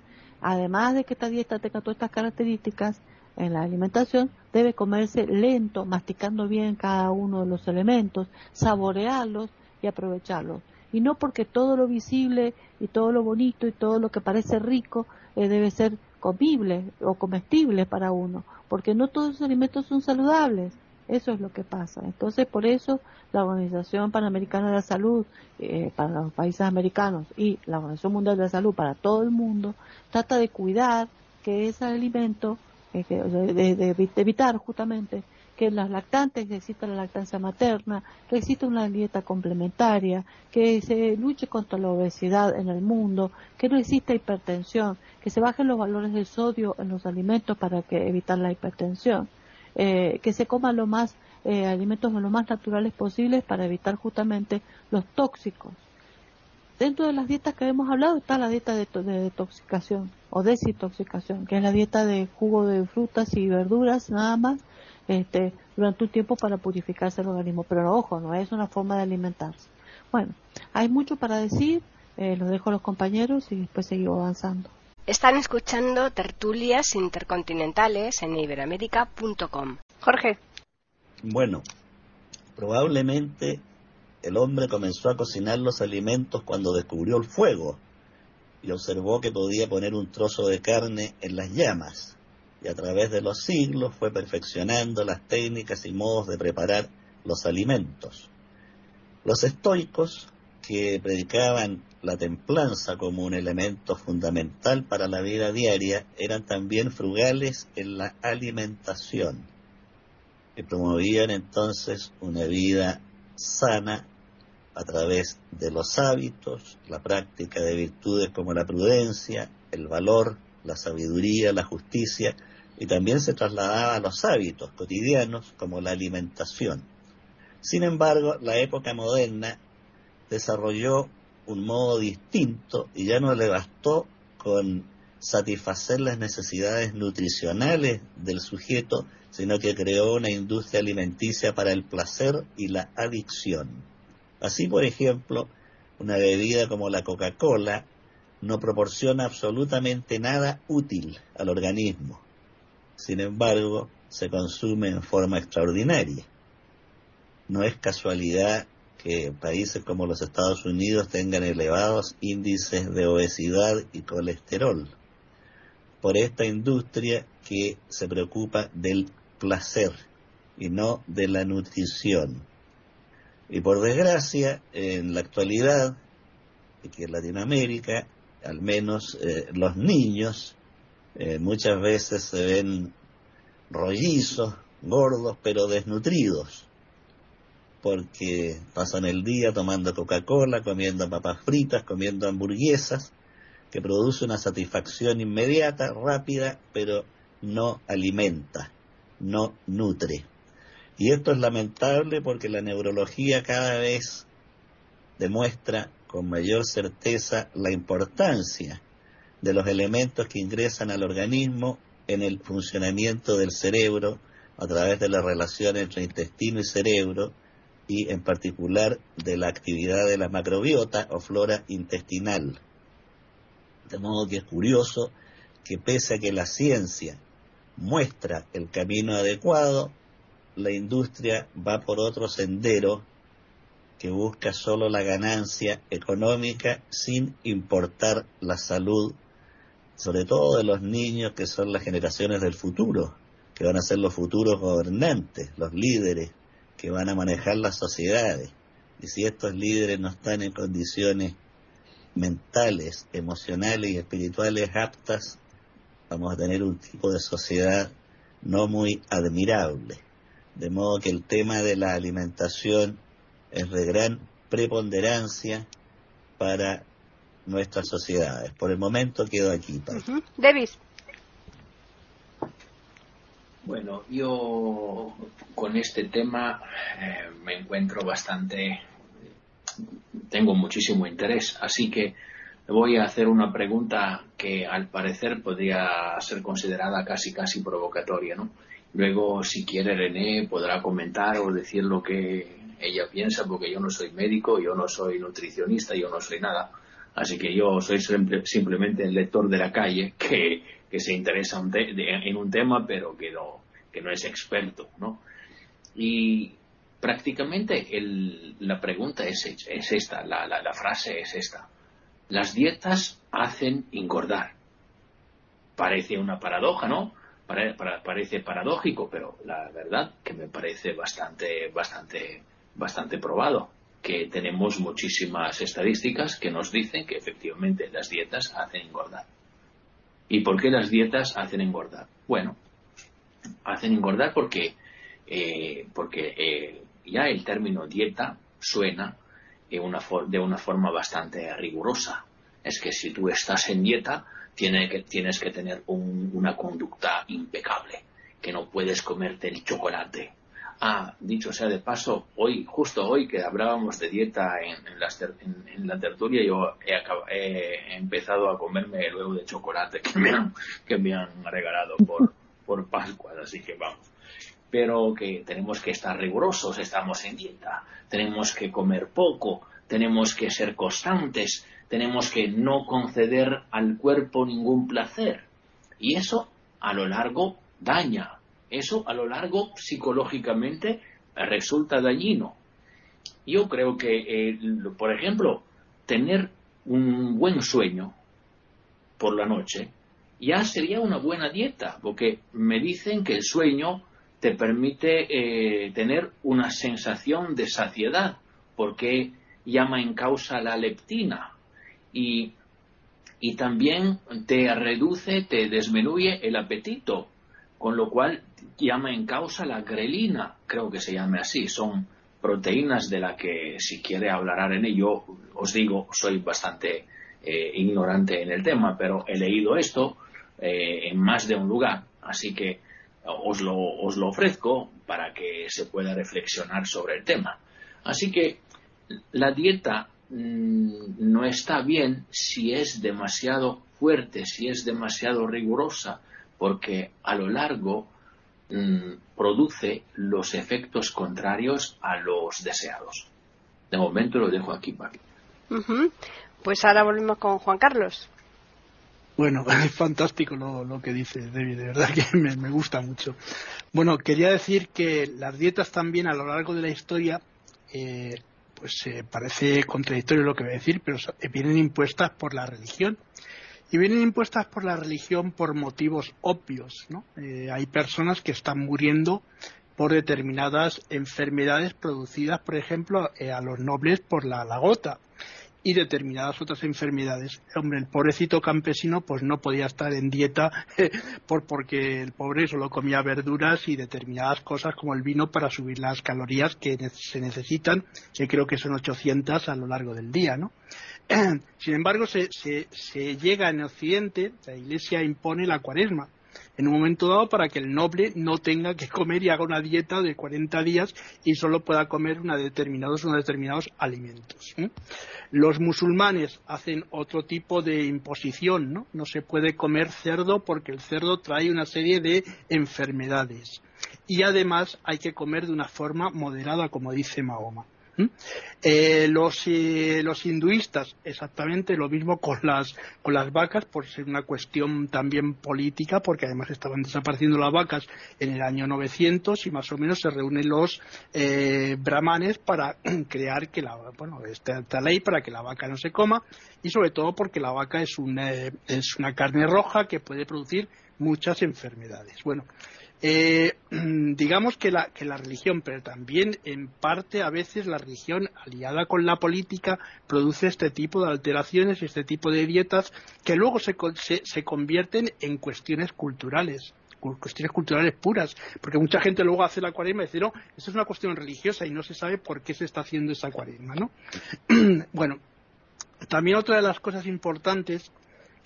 además de que esta dieta tenga todas estas características, en la alimentación debe comerse lento, masticando bien cada uno de los elementos, saborearlos y aprovecharlos. Y no porque todo lo visible y todo lo bonito y todo lo que parece rico eh, debe ser comible o comestible para uno, porque no todos los alimentos son saludables. Eso es lo que pasa. Entonces, por eso la Organización Panamericana de la Salud eh, para los países americanos y la Organización Mundial de la Salud para todo el mundo trata de cuidar que ese alimento de, evitar justamente que las lactantes exista la lactancia materna, que exista una dieta complementaria, que se luche contra la obesidad en el mundo, que no exista hipertensión, que se bajen los valores del sodio en los alimentos para que evitar la hipertensión, eh, que se coma lo más eh, alimentos lo más naturales posibles para evitar justamente los tóxicos. Dentro de las dietas que hemos hablado está la dieta de detoxicación o desintoxicación, que es la dieta de jugo de frutas y verduras nada más este, durante un tiempo para purificarse el organismo. Pero ojo, no es una forma de alimentarse. Bueno, hay mucho para decir, eh, lo dejo a los compañeros y después seguimos avanzando. Están escuchando tertulias intercontinentales en iberamérica.com. Jorge. Bueno, probablemente el hombre comenzó a cocinar los alimentos cuando descubrió el fuego y observó que podía poner un trozo de carne en las llamas y a través de los siglos fue perfeccionando las técnicas y modos de preparar los alimentos. Los estoicos, que predicaban la templanza como un elemento fundamental para la vida diaria, eran también frugales en la alimentación y promovían entonces una vida sana a través de los hábitos, la práctica de virtudes como la prudencia, el valor, la sabiduría, la justicia, y también se trasladaba a los hábitos cotidianos como la alimentación. Sin embargo, la época moderna desarrolló un modo distinto y ya no le bastó con satisfacer las necesidades nutricionales del sujeto, sino que creó una industria alimenticia para el placer y la adicción. Así, por ejemplo, una bebida como la Coca-Cola no proporciona absolutamente nada útil al organismo sin embargo, se consume en forma extraordinaria. No es casualidad que países como los Estados Unidos tengan elevados índices de obesidad y colesterol por esta industria que se preocupa del placer y no de la nutrición. Y por desgracia, en la actualidad, que en Latinoamérica, al menos eh, los niños eh, muchas veces se ven rollizos, gordos, pero desnutridos, porque pasan el día tomando Coca-Cola, comiendo papas fritas, comiendo hamburguesas, que produce una satisfacción inmediata, rápida, pero no alimenta, no nutre. Y esto es lamentable porque la neurología cada vez demuestra con mayor certeza la importancia de los elementos que ingresan al organismo en el funcionamiento del cerebro a través de la relación entre intestino y cerebro y en particular de la actividad de la macrobiota o flora intestinal. De modo que es curioso que pese a que la ciencia muestra el camino adecuado, la industria va por otro sendero que busca solo la ganancia económica sin importar la salud sobre todo de los niños que son las generaciones del futuro, que van a ser los futuros gobernantes, los líderes que van a manejar las sociedades. Y si estos líderes no están en condiciones mentales, emocionales y espirituales aptas, vamos a tener un tipo de sociedad no muy admirable. De modo que el tema de la alimentación es de gran preponderancia para nuestras sociedades. Por el momento quedo aquí. David. Bueno, yo con este tema eh, me encuentro bastante, tengo muchísimo interés, así que voy a hacer una pregunta que al parecer podría ser considerada casi casi provocatoria, ¿no? Luego, si quiere René, podrá comentar o decir lo que ella piensa, porque yo no soy médico, yo no soy nutricionista, yo no soy nada. Así que yo soy simplemente el lector de la calle que, se interesa en un tema pero que no, que no es experto, ¿no? Y prácticamente la pregunta es, es esta, la, la, frase es esta. Las dietas hacen engordar. Parece una paradoja, ¿no? parece paradójico, pero la verdad que me parece bastante, bastante, bastante probado que tenemos muchísimas estadísticas que nos dicen que efectivamente las dietas hacen engordar. ¿Y por qué las dietas hacen engordar? Bueno, hacen engordar porque, eh, porque eh, ya el término dieta suena de una, de una forma bastante rigurosa. Es que si tú estás en dieta, tiene que, tienes que tener una conducta impecable, que no puedes comerte el chocolate. Ah, dicho sea de paso, hoy, justo hoy que hablábamos de dieta en, en, la tertulia, yo he, empezado a comerme el huevo de chocolate que me han, que me han regalado por, por Pascua, así que vamos pero que tenemos que estar rigurosos, estamos en dieta, tenemos que comer poco, tenemos que ser constantes, tenemos que no conceder al cuerpo ningún placer. Y eso a lo largo daña, eso a lo largo psicológicamente resulta dañino. Yo creo que, eh, por ejemplo, tener un buen sueño por la noche ya sería una buena dieta, porque me dicen que el sueño te permite eh, tener una sensación de saciedad, porque llama en causa la leptina y, y también te reduce, te desmenuye el apetito, con lo cual llama en causa la grelina, creo que se llame así, son proteínas de las que si quiere hablar en ello, os digo, soy bastante eh, ignorante en el tema, pero he leído esto eh, en más de un lugar, así que os lo, os lo ofrezco para que se pueda reflexionar sobre el tema. Así que la dieta mm, no está bien si es demasiado fuerte, si es demasiado rigurosa, porque a lo largo mm, produce los efectos contrarios a los deseados. De momento lo dejo aquí, Paqui. Pues ahora volvemos con Juan Carlos. Bueno, es fantástico lo, que dice David, de verdad que me, gusta mucho. Bueno, quería decir que las dietas también a lo largo de la historia, eh, pues eh, parece contradictorio lo que voy a decir, pero vienen impuestas por la religión. Y vienen impuestas por la religión por motivos obvios, ¿no? Eh, hay personas que están muriendo por determinadas enfermedades producidas, por ejemplo, a los nobles por la, la gota y determinadas otras enfermedades. Hombre, el pobrecito campesino pues no podía estar en dieta por, porque el pobre solo comía verduras y determinadas cosas como el vino para subir las calorías que se necesitan, que creo que son 800 a lo largo del día, ¿no? Sin embargo, se, se, llega en Occidente, la Iglesia impone la cuaresma, en un momento dado para que el noble no tenga que comer y haga una dieta de 40 días y solo pueda comer determinados, unos determinados alimentos. Los musulmanes hacen otro tipo de imposición, ¿no? No se puede comer cerdo porque el cerdo trae una serie de enfermedades. Y además hay que comer de una forma moderada, como dice Mahoma. Eh, los, eh, los, hinduistas, exactamente lo mismo con las, con las vacas, por ser una cuestión también política, porque además estaban desapareciendo las vacas en el año 900 y más o menos se reúnen los eh, brahmanes para crear que la, bueno, esta, esta, ley para que la vaca no se coma y sobre todo porque la vaca es una, es una carne roja que puede producir muchas enfermedades. Bueno, eh, digamos que la, religión, pero también en parte a veces la religión aliada con la política produce este tipo de alteraciones, este tipo de dietas que luego se, convierten en cuestiones culturales cuestiones culturales puras, porque mucha gente luego hace la cuaresma y dice, no, esto es una cuestión religiosa y no se sabe por qué se está haciendo esa cuaresma, ¿no? bueno, también otra de las cosas importantes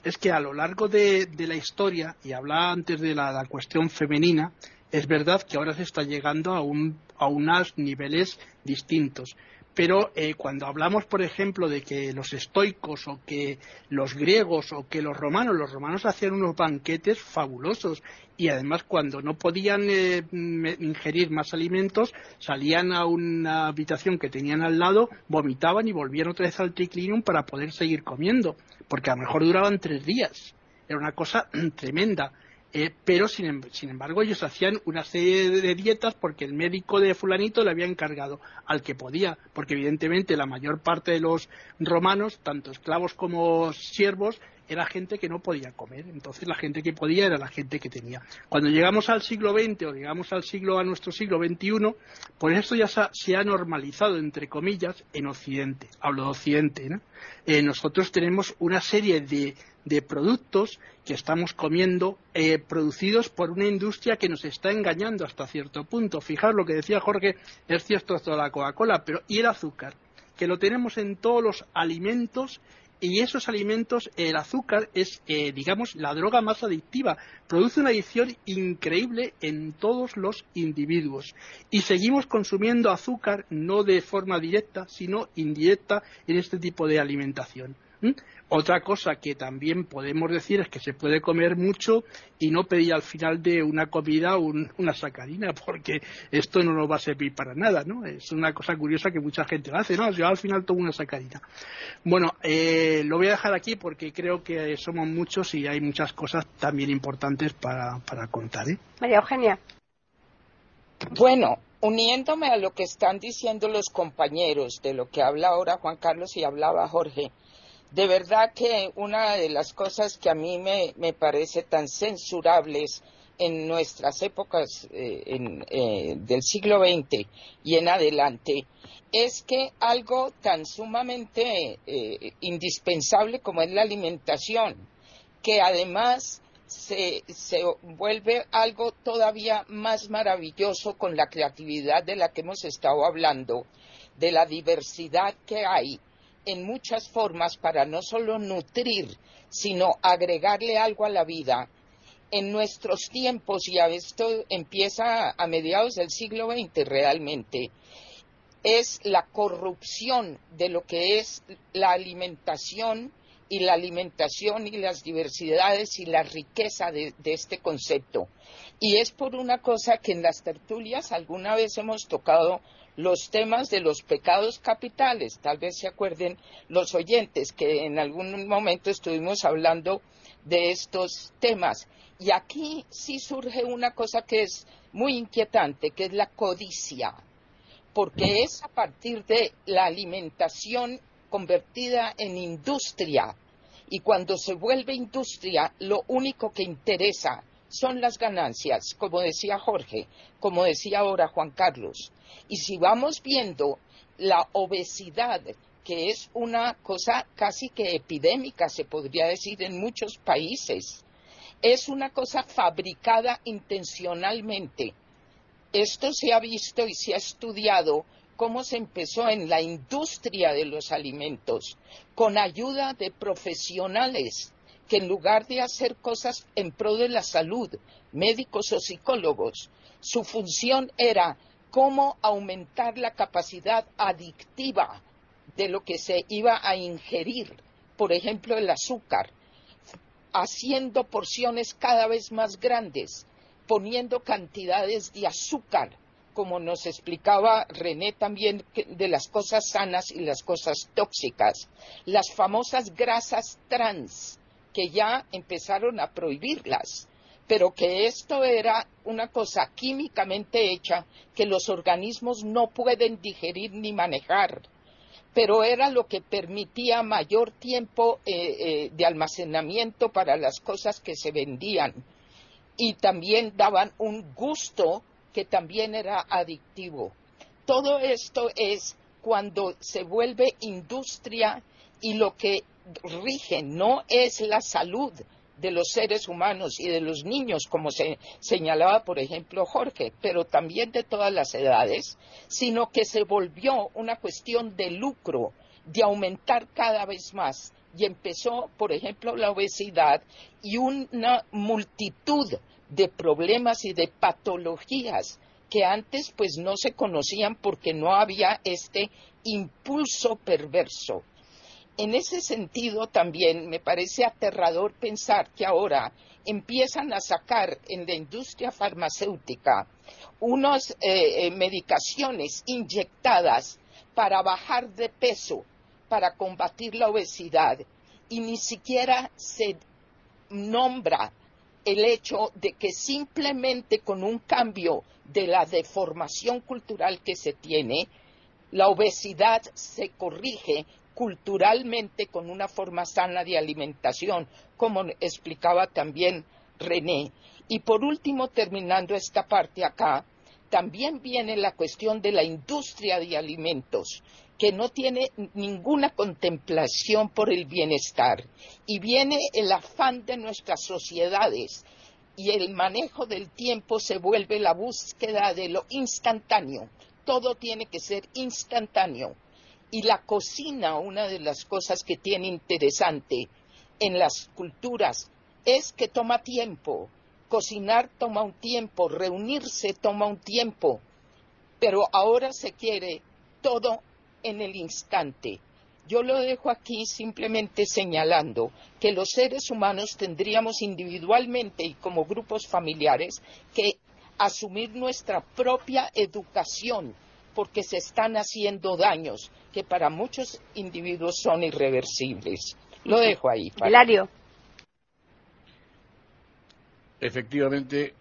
es que a lo largo de, la historia, y hablaba antes de la, cuestión femenina, es verdad que ahora se está llegando a, un, a unos niveles distintos pero eh, cuando hablamos, por ejemplo, de que los estoicos o que los griegos o que los romanos, los romanos hacían unos banquetes fabulosos y además cuando no podían eh, ingerir más alimentos salían a una habitación que tenían al lado, vomitaban y volvían otra vez al triclinium para poder seguir comiendo, porque a lo mejor duraban tres días. Era una cosa tremenda. Eh, pero sin, sin, embargo ellos hacían una serie de dietas porque el médico de fulanito le había encargado al que podía, porque evidentemente la mayor parte de los romanos, tanto esclavos como siervos, era gente que no podía comer, entonces la gente que podía era la gente que tenía. Cuando llegamos al siglo XX o llegamos al siglo a nuestro siglo XXI, pues esto ya se ha normalizado entre comillas en Occidente. Hablo de Occidente, ¿no? Eh, nosotros tenemos una serie de, de productos que estamos comiendo eh, producidos por una industria que nos está engañando hasta cierto punto. Fijaros lo que decía Jorge, es cierto esto la Coca-Cola, pero ¿y el azúcar? Que lo tenemos en todos los alimentos y esos alimentos, el azúcar es, eh, digamos, la droga más adictiva. Produce una adicción increíble en todos los individuos. Y seguimos consumiendo azúcar no de forma directa, sino indirecta en este tipo de alimentación. Otra cosa que también podemos decir es que se puede comer mucho y no pedir al final de una comida una sacarina, porque esto no nos va a servir para nada, ¿no? Es una cosa curiosa que mucha gente hace, ¿no? Yo al final tomo una sacarina. Bueno, eh, lo voy a dejar aquí porque creo que somos muchos y hay muchas cosas también importantes para, para contar, ¿eh? María Eugenia. Bueno, uniéndome a lo que están diciendo los compañeros, de lo que habla ahora Juan Carlos y hablaba Jorge, de verdad que una de las cosas que a mí me, parece tan censurables en nuestras épocas eh, eh, del siglo XX y en adelante es que algo tan sumamente eh, indispensable como es la alimentación, que además se, se, vuelve algo todavía más maravilloso con la creatividad de la que hemos estado hablando, de la diversidad que hay en muchas formas para no solo nutrir, sino agregarle algo a la vida. En nuestros tiempos, y esto empieza a mediados del siglo XX realmente, es la corrupción de lo que es la alimentación y la alimentación y las diversidades y la riqueza de, de, este concepto. Y es por una cosa que en las tertulias alguna vez hemos tocado los temas de los pecados capitales. Tal vez se acuerden los oyentes que en algún momento estuvimos hablando de estos temas. Y aquí sí surge una cosa que es muy inquietante, que es la codicia, porque es a partir de la alimentación convertida en industria. Y cuando se vuelve industria, lo único que interesa son las ganancias, como decía Jorge, como decía ahora Juan Carlos. Y si vamos viendo la obesidad, que es una cosa casi que epidémica, se podría decir, en muchos países, es una cosa fabricada intencionalmente. Esto se ha visto y se ha estudiado cómo se empezó en la industria de los alimentos, con ayuda de profesionales que en lugar de hacer cosas en pro de la salud, médicos o psicólogos, su función era cómo aumentar la capacidad adictiva de lo que se iba a ingerir, por ejemplo el azúcar, haciendo porciones cada vez más grandes, poniendo cantidades de azúcar, como nos explicaba René también de las cosas sanas y las cosas tóxicas, las famosas grasas trans, que ya empezaron a prohibirlas pero que esto era una cosa químicamente hecha que los organismos no pueden digerir ni manejar, pero era lo que permitía mayor tiempo eh, eh, de almacenamiento para las cosas que se vendían y también daban un gusto que también era adictivo. Todo esto es cuando se vuelve industria y lo que rige no es la salud, de los seres humanos y de los niños, como se señalaba, por ejemplo, Jorge, pero también de todas las edades, sino que se volvió una cuestión de lucro, de aumentar cada vez más. Y empezó, por ejemplo, la obesidad y una multitud de problemas y de patologías que antes pues no se conocían porque no había este impulso perverso en ese sentido también me parece aterrador pensar que ahora empiezan a sacar en la industria farmacéutica unas eh, eh, medicaciones inyectadas para bajar de peso, para combatir la obesidad, y ni siquiera se nombra el hecho de que simplemente con un cambio de la deformación cultural que se tiene, la obesidad se corrige culturalmente con una forma sana de alimentación, como explicaba también René. Y por último, terminando esta parte acá, también viene la cuestión de la industria de alimentos, que no tiene ninguna contemplación por el bienestar. Y viene el afán de nuestras sociedades y el manejo del tiempo se vuelve la búsqueda de lo instantáneo. Todo tiene que ser instantáneo. Y la cocina, una de las cosas que tiene interesante en las culturas, es que toma tiempo. Cocinar toma un tiempo, reunirse toma un tiempo, pero ahora se quiere todo en el instante. Yo lo dejo aquí simplemente señalando que los seres humanos tendríamos individualmente y como grupos familiares que asumir nuestra propia educación porque se están haciendo daños que para muchos individuos son irreversibles. Lo dejo ahí. Hilario. Efectivamente,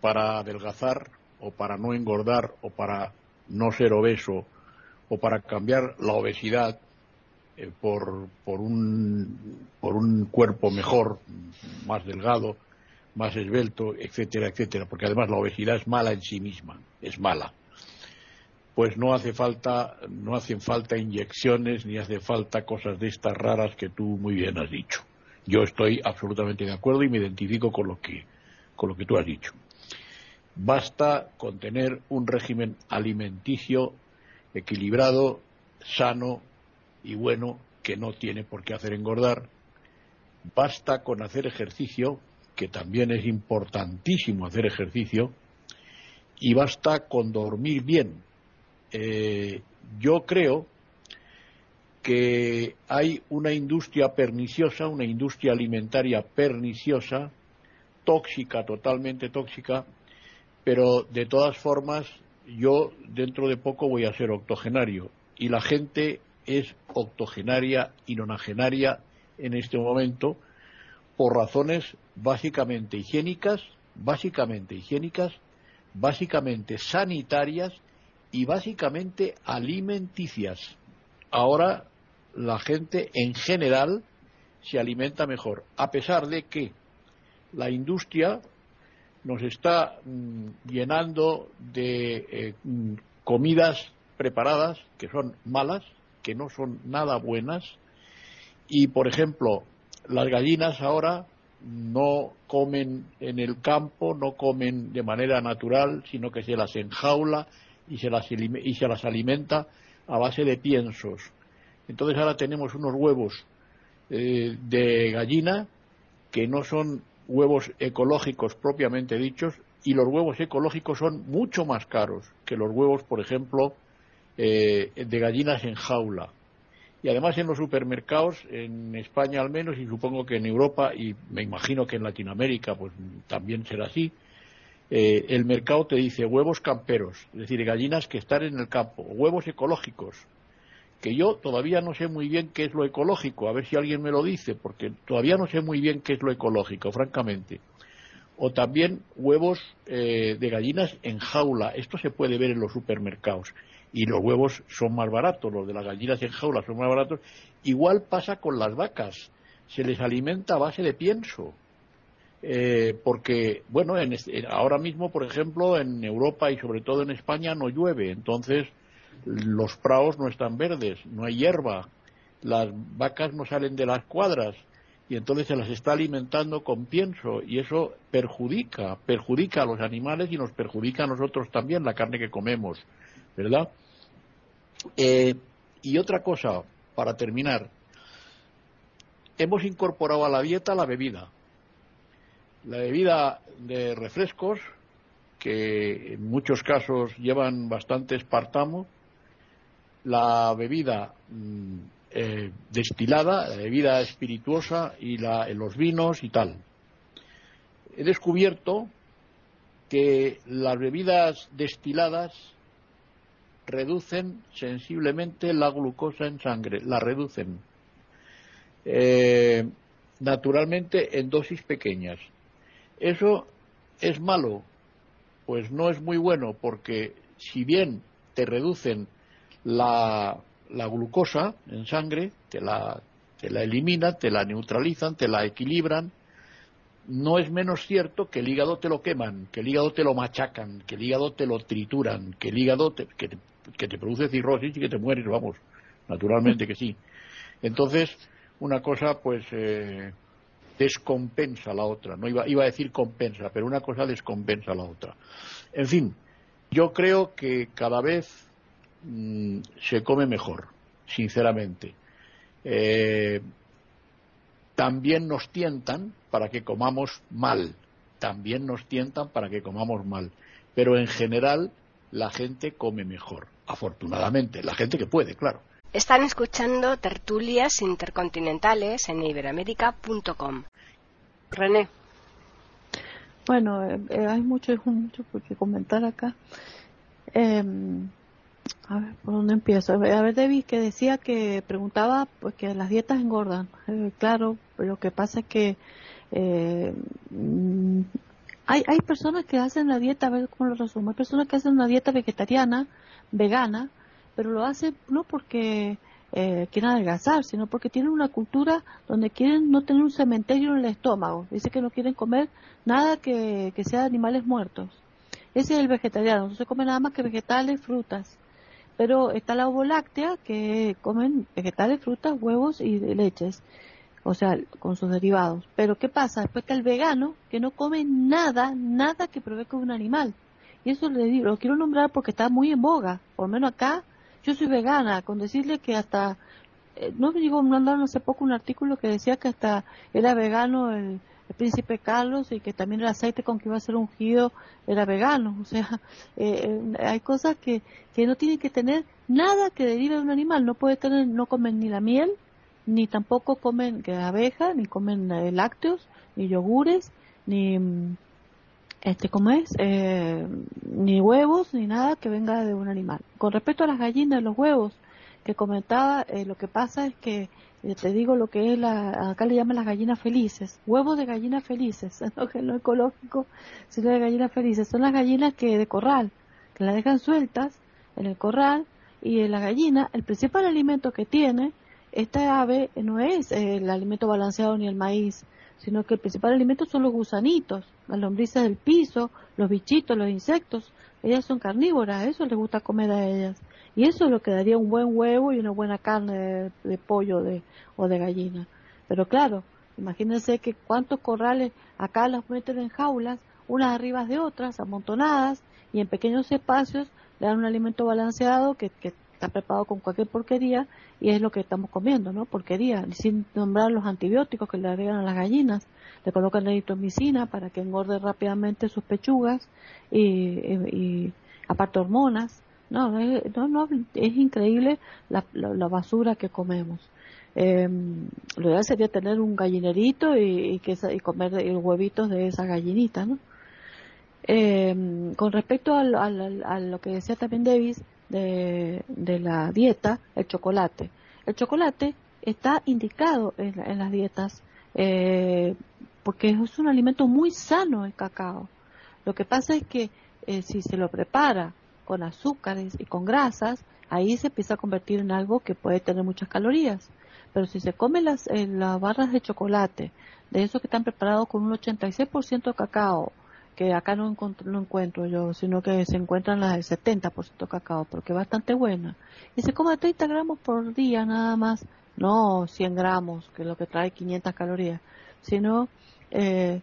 para adelgazar o para no engordar o para no ser obeso o para cambiar la obesidad eh, por, por, un, por un cuerpo mejor, más delgado, más esbelto, etcétera, etcétera, porque además la obesidad es mala en sí misma, es mala. Pues no hace falta, no hacen falta inyecciones ni hace falta cosas de estas raras que tú muy bien has dicho. Yo estoy absolutamente de acuerdo y me identifico con lo que, con lo que tú has dicho. Basta con tener un régimen alimenticio equilibrado, sano y bueno que no tiene por qué hacer engordar. Basta con hacer ejercicio, que también es importantísimo hacer ejercicio, y basta con dormir bien. Eh, yo creo que hay una industria perniciosa, una industria alimentaria perniciosa, tóxica, totalmente tóxica, pero de todas formas yo dentro de poco voy a ser octogenario y la gente es octogenaria y nonagenaria en este momento por razones básicamente higiénicas, básicamente higiénicas, básicamente sanitarias y básicamente alimenticias. Ahora la gente en general se alimenta mejor, a pesar de que la industria nos está mm, llenando de eh, mm, comidas preparadas que son malas, que no son nada buenas. Y, por ejemplo, las gallinas ahora no comen en el campo, no comen de manera natural, sino que se las enjaula y se las, y se las alimenta a base de piensos. Entonces ahora tenemos unos huevos eh, de gallina que no son huevos ecológicos propiamente dichos y los huevos ecológicos son mucho más caros que los huevos, por ejemplo, eh, de gallinas en jaula. Y además en los supermercados, en España al menos, y supongo que en Europa, y me imagino que en Latinoamérica, pues también será así, eh, el mercado te dice huevos camperos, es decir, gallinas que están en el campo, huevos ecológicos, que yo todavía no sé muy bien qué es lo ecológico, a ver si alguien me lo dice, porque todavía no sé muy bien qué es lo ecológico, francamente. O también huevos eh, de gallinas en jaula, esto se puede ver en los supermercados. Y los huevos son más baratos, los de las gallinas en jaula son más baratos. Igual pasa con las vacas, se les alimenta a base de pienso. Eh, porque, bueno, en ahora mismo, por ejemplo, en Europa y sobre todo en España no llueve, entonces los praos no están verdes, no hay hierba, las vacas no salen de las cuadras y entonces se las está alimentando con pienso y eso perjudica, perjudica a los animales y nos perjudica a nosotros también la carne que comemos, ¿verdad? Eh, y otra cosa, para terminar, hemos incorporado a la dieta la bebida. La bebida de refrescos, que en muchos casos llevan bastante espartamo, la bebida mm, eh, destilada, la bebida espirituosa y los vinos y tal. He descubierto que las bebidas destiladas reducen sensiblemente la glucosa en sangre, la reducen. Eh, naturalmente en dosis pequeñas. ¿Eso es malo? Pues no es muy bueno porque si bien te reducen la, glucosa en sangre, te la, te la eliminan, te la neutralizan, te la equilibran, no es menos cierto que el hígado te lo queman, que el hígado te lo machacan, que el hígado te lo trituran, que el hígado te, que, te, produce cirrosis y que te mueres, vamos, naturalmente que sí. Entonces, una cosa pues eh, descompensa la otra, no iba, iba a decir compensa, pero una cosa descompensa la otra. En fin, yo creo que cada vez mm, se come mejor, sinceramente. Eh, también nos tientan para que comamos mal, también nos tientan para que comamos mal, pero en general la gente come mejor, afortunadamente, la gente que puede, claro. Están escuchando tertulias intercontinentales en iberamérica.com. René. Bueno, eh, eh, hay mucho, mucho que comentar acá. Eh, a ver, ¿por dónde empiezo? A ver, David, que decía que preguntaba pues, que las dietas engordan. Eh, claro, lo que pasa es que eh, hay, hay personas que hacen la dieta, a ver cómo lo resumo, hay personas que hacen una dieta vegetariana, vegana, pero lo hacen no porque eh, quieren adelgazar, sino porque tienen una cultura donde quieren no tener un cementerio en el estómago. Dice que no quieren comer nada que, sea de animales muertos. Ese es el vegetariano, no se come nada más que vegetales, frutas pero está la láctea que comen vegetales, frutas, huevos y leches, o sea, con sus derivados. Pero ¿qué pasa? Después está el vegano que no come nada, nada que provoque un animal. Y eso le digo, lo quiero nombrar porque está muy en boga, por lo menos acá. Yo soy vegana, con decirle que hasta, eh, no me digo, mandaron hace poco un artículo que decía que hasta era vegano el, el príncipe Carlos y que también el aceite con que iba a ser ungido era vegano. O sea, eh, eh, hay cosas que, que no tienen que tener nada que derive de un animal. No puede tener, no comen ni la miel, ni tampoco comen abeja, ni comen eh, lácteos, ni yogures, ni mm, este cómo es ni huevos ni nada que venga de un animal. Con respecto a las gallinas los huevos que comentaba lo que pasa es que eh, te digo lo que es la, acá le llaman las gallinas felices, huevos de gallinas felices, no que no ecológico, sino de gallinas felices, son las gallinas que de corral, que las dejan sueltas en el corral y la gallina, el principal alimento que tiene esta ave no es el alimento balanceado ni el maíz, sino que el principal alimento son los gusanitos, las lombrices del piso, los bichitos, los insectos. Ellas son carnívoras, eso les gusta comer a ellas. Y eso es lo que daría un buen huevo y una buena carne de, pollo de, o de gallina. Pero claro, imagínense que cuántos corrales acá las meten en jaulas, unas arriba de otras, amontonadas, y en pequeños espacios le dan un alimento balanceado que está preparado con cualquier porquería y es lo que estamos comiendo, ¿no? Porquería, sin nombrar los antibióticos que le agregan a las gallinas. Le colocan eritromicina para que engorde rápidamente sus pechugas y, y aparte hormonas. No, no, no, es increíble la, la, basura que comemos. Eh, lo ideal sería tener un gallinerito y, y, que, y comer los huevitos de esa gallinita, ¿no? Eh, con respecto a, a, lo que decía también Davis de, la dieta, el chocolate. El chocolate está indicado en, en las dietas eh, porque es un alimento muy sano el cacao. Lo que pasa es que eh, si se lo prepara con azúcares y con grasas, ahí se empieza a convertir en algo que puede tener muchas calorías. Pero si se come las, eh, las barras de chocolate, de esos que están preparados con un 86% de cacao, que acá no encuentro, no encuentro yo, sino que se encuentran las del 70% cacao, porque es bastante buena. Y se come 30 gramos por día nada más, no 100 gramos, que es lo que trae 500 calorías, sino eh,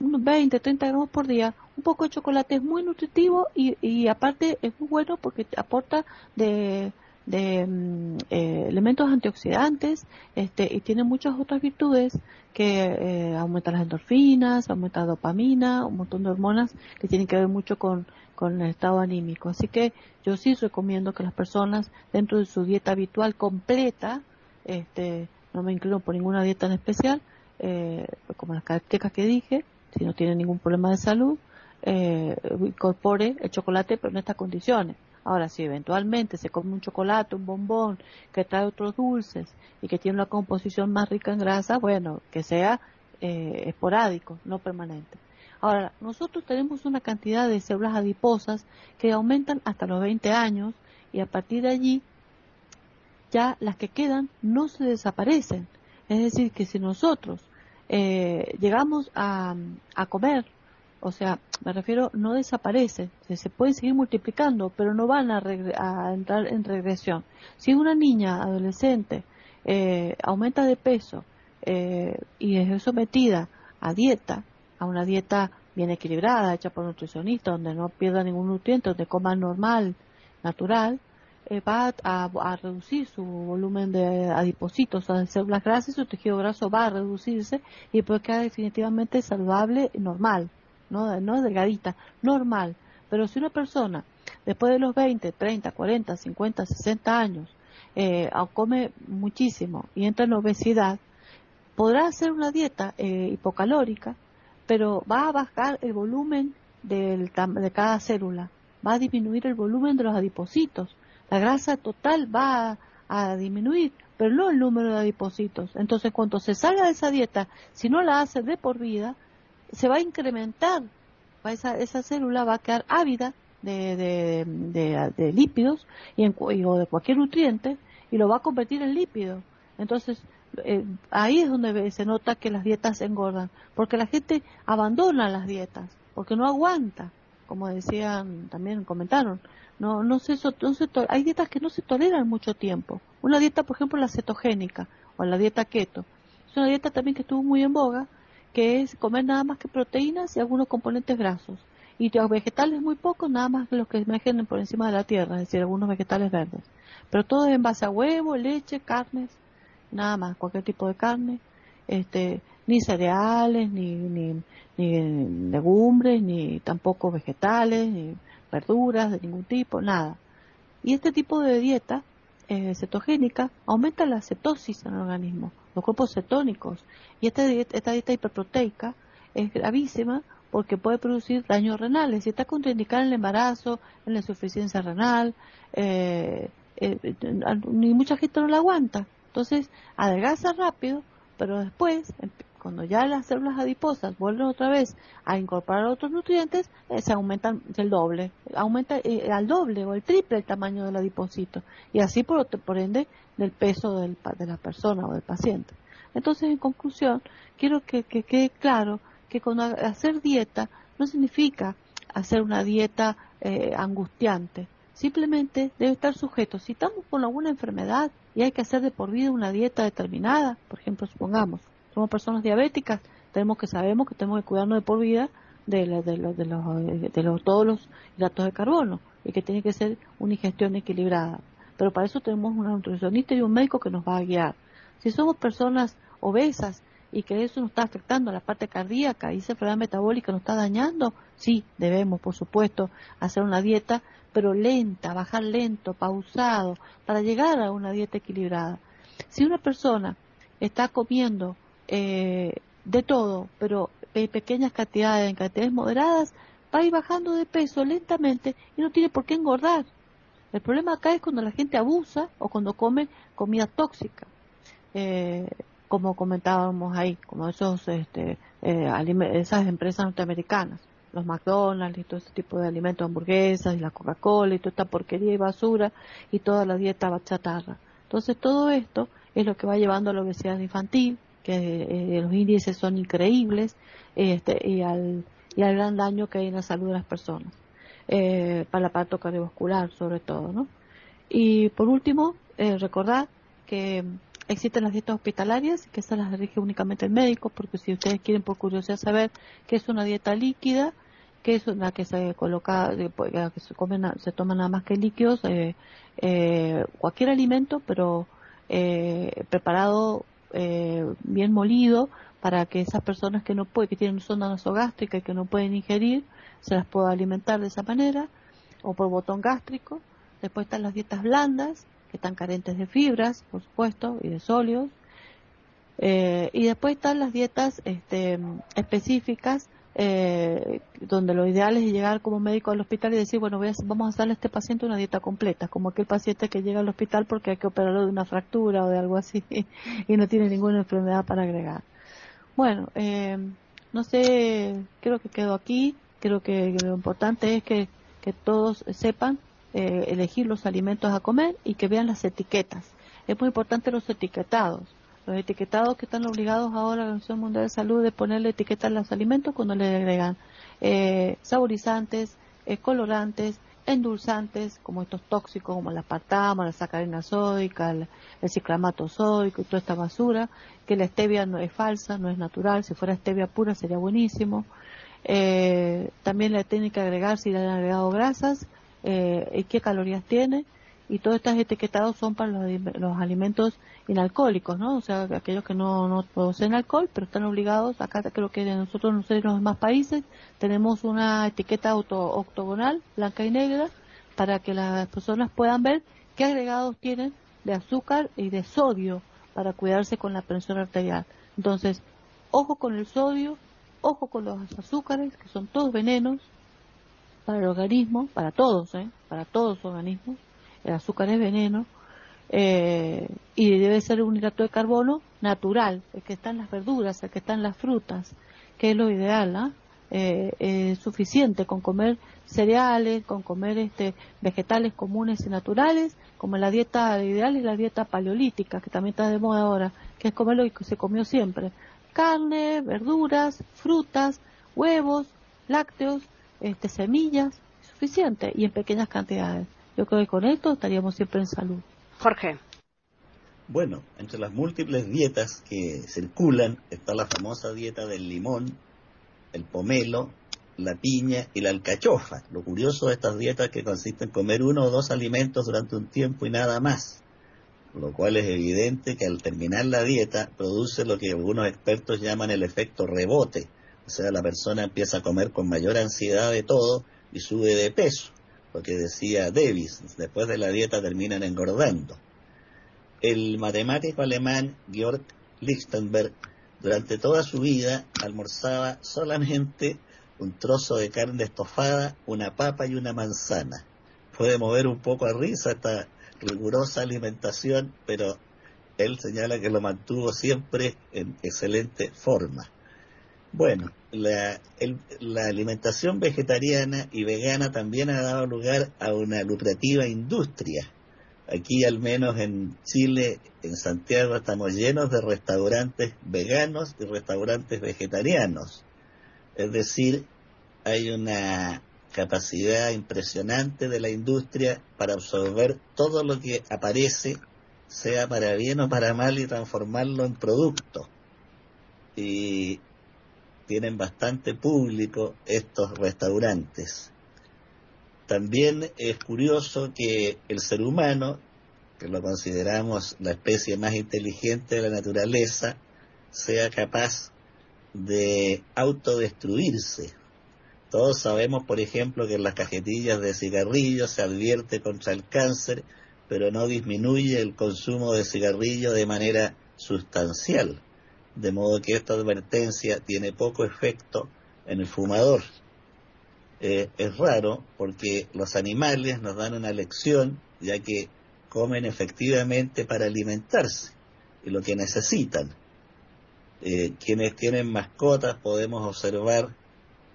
unos 20, 30 gramos por día. Un poco de chocolate es muy nutritivo y, y aparte es muy bueno porque aporta de, de mm, eh, elementos antioxidantes este, y tiene muchas otras virtudes que eh, aumentan las endorfinas, aumenta la dopamina, un montón de hormonas que tienen que ver mucho con, con el estado anímico. Así que yo sí recomiendo que las personas dentro de su dieta habitual completa, este, no me incluyo por ninguna dieta en especial, eh, como las características que dije, si no tiene ningún problema de salud, eh, incorpore el chocolate, pero en estas condiciones. Ahora, si eventualmente se come un chocolate, un bombón que trae otros dulces y que tiene una composición más rica en grasa, bueno, que sea eh, esporádico, no permanente. Ahora, nosotros tenemos una cantidad de células adiposas que aumentan hasta los 20 años y a partir de allí ya las que quedan no se desaparecen. Es decir, que si nosotros eh, llegamos a, a comer, o sea, me refiero, no desaparece, se, pueden seguir multiplicando, pero no van a, a entrar en regresión. Si una niña adolescente eh, aumenta de peso eh, y es sometida a dieta, a una dieta bien equilibrada, hecha por nutricionista, donde no pierda ningún nutriente, donde coma normal, natural, eh, va a, reducir su volumen de adipocitos, o de células grasas, su tejido graso va a reducirse y puede quedar definitivamente saludable, normal, no, no delgadita, normal. Pero si una persona, después de los 20, 30, 40, 50, 60 años, eh, come muchísimo y entra en obesidad, podrá hacer una dieta eh, hipocalórica, pero va a bajar el volumen del, de cada célula, va a disminuir el volumen de los adipocitos la grasa total va a, disminuir, pero no el número de adipocitos. Entonces, cuando se salga de esa dieta, si no la hace de por vida, se va a incrementar, esa, esa célula va a quedar ávida de, de, lípidos y o de cualquier nutriente y lo va a convertir en lípido. Entonces, eh, ahí es donde se nota que las dietas engordan, porque la gente abandona las dietas, porque no aguanta, como decían, también comentaron, no, no se, no se hay dietas que no se toleran mucho tiempo. Una dieta, por ejemplo, la cetogénica o la dieta keto. Es una dieta también que estuvo muy en boga, que es comer nada más que proteínas y algunos componentes grasos. Y los vegetales muy pocos, nada más que los que emergen por encima de la tierra, es decir, algunos vegetales verdes. Pero todo es en base a huevo, leche, carnes, nada más, cualquier tipo de carne. Este, ni cereales, ni, ni, ni legumbres, ni tampoco vegetales, ni verduras de ningún tipo, nada. Y este tipo de dieta eh, cetogénica aumenta la cetosis en el organismo, los cuerpos cetónicos. Y esta dieta, esta dieta hiperproteica es gravísima porque puede producir daños renales. Si está contraindicada en el embarazo, en la insuficiencia renal, eh, eh, ni mucha gente no la aguanta. Entonces, adelgaza rápido, pero después cuando ya las células adiposas vuelven otra vez a incorporar otros nutrientes, eh, se aumentan el doble, aumenta eh, al doble o el triple el tamaño del adipocito y así por, por ende del peso del, de la persona o del paciente. Entonces, en conclusión, quiero que, quede claro que con hacer dieta no significa hacer una dieta eh, angustiante, simplemente debe estar sujeto. Si estamos con alguna enfermedad y hay que hacer de por vida una dieta determinada, por ejemplo, supongamos, somos personas diabéticas, tenemos que sabemos que tenemos que cuidarnos de por vida de, de, los, de, los, todos los hidratos de carbono y que tiene que ser una ingestión equilibrada. Pero para eso tenemos un nutricionista y un médico que nos va a guiar. Si somos personas obesas y que eso nos está afectando a la parte cardíaca y esa enfermedad metabólica nos está dañando, sí, debemos, por supuesto, hacer una dieta, pero lenta, bajar lento, pausado, para llegar a una dieta equilibrada. Si una persona está comiendo eh, de todo, pero en pequeñas cantidades, en cantidades moderadas, va a ir bajando de peso lentamente y no tiene por qué engordar. El problema acá es cuando la gente abusa o cuando come comida tóxica, eh, como comentábamos ahí, como esos, este, eh, esas empresas norteamericanas, los McDonald's y todo ese tipo de alimentos, hamburguesas y la Coca-Cola y toda esta porquería y basura y toda la dieta chatarra. Entonces todo esto es lo que va llevando a la obesidad infantil, que eh, los índices son increíbles este, y, al, y al gran daño que hay en la salud de las personas, eh, para el aparato cardiovascular sobre todo. ¿no? Y por último, eh, recordar que existen las dietas hospitalarias, que esas las dirige únicamente el médico, porque si ustedes quieren por curiosidad saber qué es una dieta líquida, que es una que se coloca, pues, que se, come, se toma nada más que líquidos, cualquier alimento, pero preparado eh, bien molido para que esas personas que no pueden, que tienen sonda nasogástrica y que no pueden ingerir, se las pueda alimentar de esa manera, o por botón gástrico. Después están las dietas blandas, que están carentes de fibras, por supuesto, y de sólidos. Eh, y después están las dietas este, específicas eh, donde lo ideal es llegar como médico al hospital y decir, bueno, vamos a hacerle a este paciente una dieta completa, como aquel paciente que llega al hospital porque hay que operarlo de una fractura o de algo así y no tiene ninguna enfermedad para agregar. Bueno, eh, no sé, creo que quedo aquí, creo que, lo importante es que, que todos sepan eh, elegir los alimentos a comer y que vean las etiquetas. Es muy importante los etiquetados. los etiquetados que están obligados ahora la Organización Mundial de Salud de ponerle etiqueta a los alimentos cuando le agregan eh, saborizantes, eh, colorantes, endulzantes, como estos tóxicos como la patama, la sacarina sódica, el, ciclamato sódico y toda esta basura, que la stevia no es falsa, no es natural, si fuera stevia pura sería buenísimo. Eh, también le tienen que agregar si le han agregado grasas, eh, qué calorías tiene, y todos estos etiquetados son para los, alimentos inalcohólicos, ¿no? O sea, aquellos que no, no producen alcohol, pero están obligados, acá creo que nosotros, no sé, en los demás países, tenemos una etiqueta auto, octogonal, blanca y negra, para que las personas puedan ver qué agregados tienen de azúcar y de sodio para cuidarse con la presión arterial. Entonces, ojo con el sodio, ojo con los azúcares, que son todos venenos para el organismo, para todos, ¿eh? para todos los organismos el azúcar es veneno, eh, y debe ser un hidrato de carbono natural, el que está en las verduras, el que está en las frutas, que es lo ideal, ¿ah? eh, es suficiente con comer cereales, con comer este, vegetales comunes y naturales, como la dieta ideal y la dieta paleolítica, que también está de moda ahora, que es comer lo que se comió siempre. Carne, verduras, frutas, huevos, lácteos, este, semillas, suficiente y en pequeñas cantidades. Yo creo que con esto estaríamos siempre en salud. Jorge. Bueno, entre las múltiples dietas que circulan está la famosa dieta del limón, el pomelo, la piña y la alcachofa. Lo curioso de estas dietas es que consiste en comer uno o dos alimentos durante un tiempo y nada más, lo cual es evidente que al terminar la dieta produce lo que algunos expertos llaman el efecto rebote, o sea, la persona empieza a comer con mayor ansiedad de todo y sube de peso lo que decía Davis, después de la dieta terminan engordando. El matemático alemán Georg Lichtenberg durante toda su vida almorzaba solamente un trozo de carne estofada, una papa y una manzana. Puede mover un poco a risa esta rigurosa alimentación, pero él señala que lo mantuvo siempre en excelente forma. Bueno, la, alimentación vegetariana y vegana también ha dado lugar a una lucrativa industria. Aquí, al menos en Chile, en Santiago, estamos llenos de restaurantes veganos y restaurantes vegetarianos. Es decir, hay una capacidad impresionante de la industria para absorber todo lo que aparece, sea para bien o para mal, y transformarlo en producto. Y tienen bastante público estos restaurantes. También es curioso que el ser humano, que lo consideramos la especie más inteligente de la naturaleza, sea capaz de autodestruirse. Todos sabemos, por ejemplo, que en las cajetillas de cigarrillos se advierte contra el cáncer, pero no disminuye el consumo de cigarrillo de manera sustancial de modo que esta advertencia tiene poco efecto en el fumador. Eh, es raro porque los animales nos dan una lección ya que comen efectivamente para alimentarse y lo que necesitan. Eh, quienes tienen mascotas podemos observar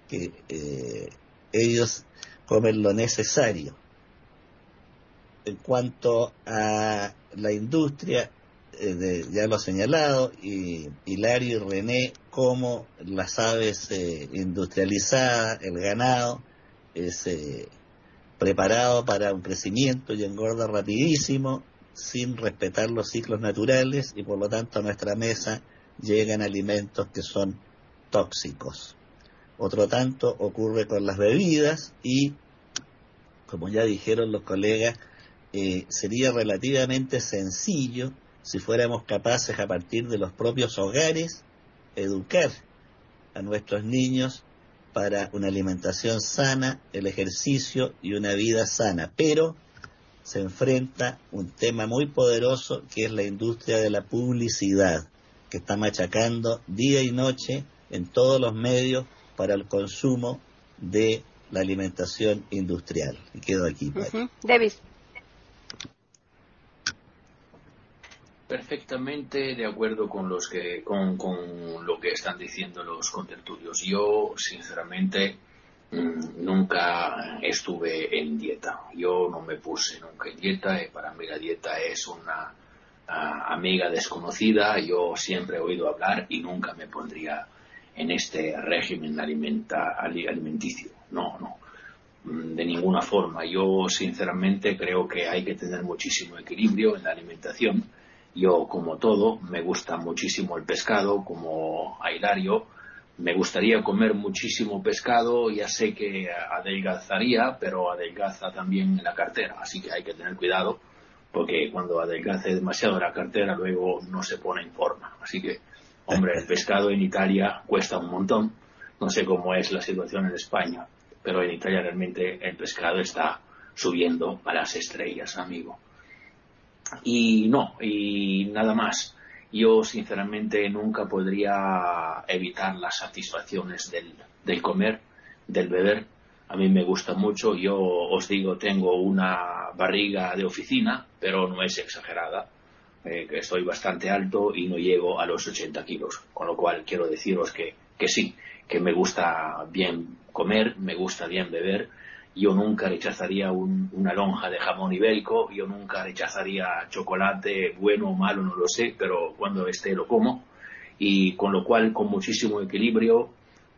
que eh, ellos comen lo necesario. En cuanto a la industria, eh, ya lo ha señalado, y Hilario y René, como las aves eh, industrializadas, el ganado, es eh, preparado para un crecimiento y engorda rapidísimo, sin respetar los ciclos naturales, y por lo tanto a nuestra mesa llegan alimentos que son tóxicos. Otro tanto ocurre con las bebidas y, como ya dijeron los colegas, sería relativamente sencillo si fuéramos capaces a partir de los propios hogares educar a nuestros niños para una alimentación sana, el ejercicio y una vida sana. Pero se enfrenta un tema muy poderoso que es la industria de la publicidad, que está machacando día y noche en todos los medios para el consumo de la alimentación industrial. Y quedo aquí. Davis. Perfectamente de acuerdo con los que con, con lo que están diciendo los contertulios. Yo sinceramente mm, nunca estuve en dieta. Yo no me puse nunca en dieta y para mí la dieta es una amiga desconocida, yo siempre he oído hablar y nunca me pondría en este régimen alimenta, alimenticio. No, no, de ninguna forma. Yo sinceramente creo que hay que tener muchísimo equilibrio en la alimentación. Yo, como todo, me gusta muchísimo el pescado, como a Hilario, me gustaría comer muchísimo pescado, ya sé que adelgazaría, pero adelgaza también la cartera, así que hay que tener cuidado porque cuando adelgace demasiado la cartera luego no se pone en forma. Así que, hombre, el pescado en Italia cuesta un montón. No sé cómo es la situación en España, pero en Italia realmente el pescado está subiendo a las estrellas, amigo. Y no, y nada más. Yo sinceramente nunca podría evitar las satisfacciones del, del comer, del beber, a mí me gusta mucho. Yo os digo, tengo una barriga de oficina, pero no es exagerada. Eh, que estoy bastante alto y no llego a los 80 kilos. Con lo cual quiero deciros que, que sí, que me gusta bien comer, me gusta bien beber. Yo nunca rechazaría una lonja de jamón ibérico, yo nunca rechazaría chocolate, bueno o malo, no lo sé, pero cuando esté lo como. Y con lo cual, con muchísimo equilibrio,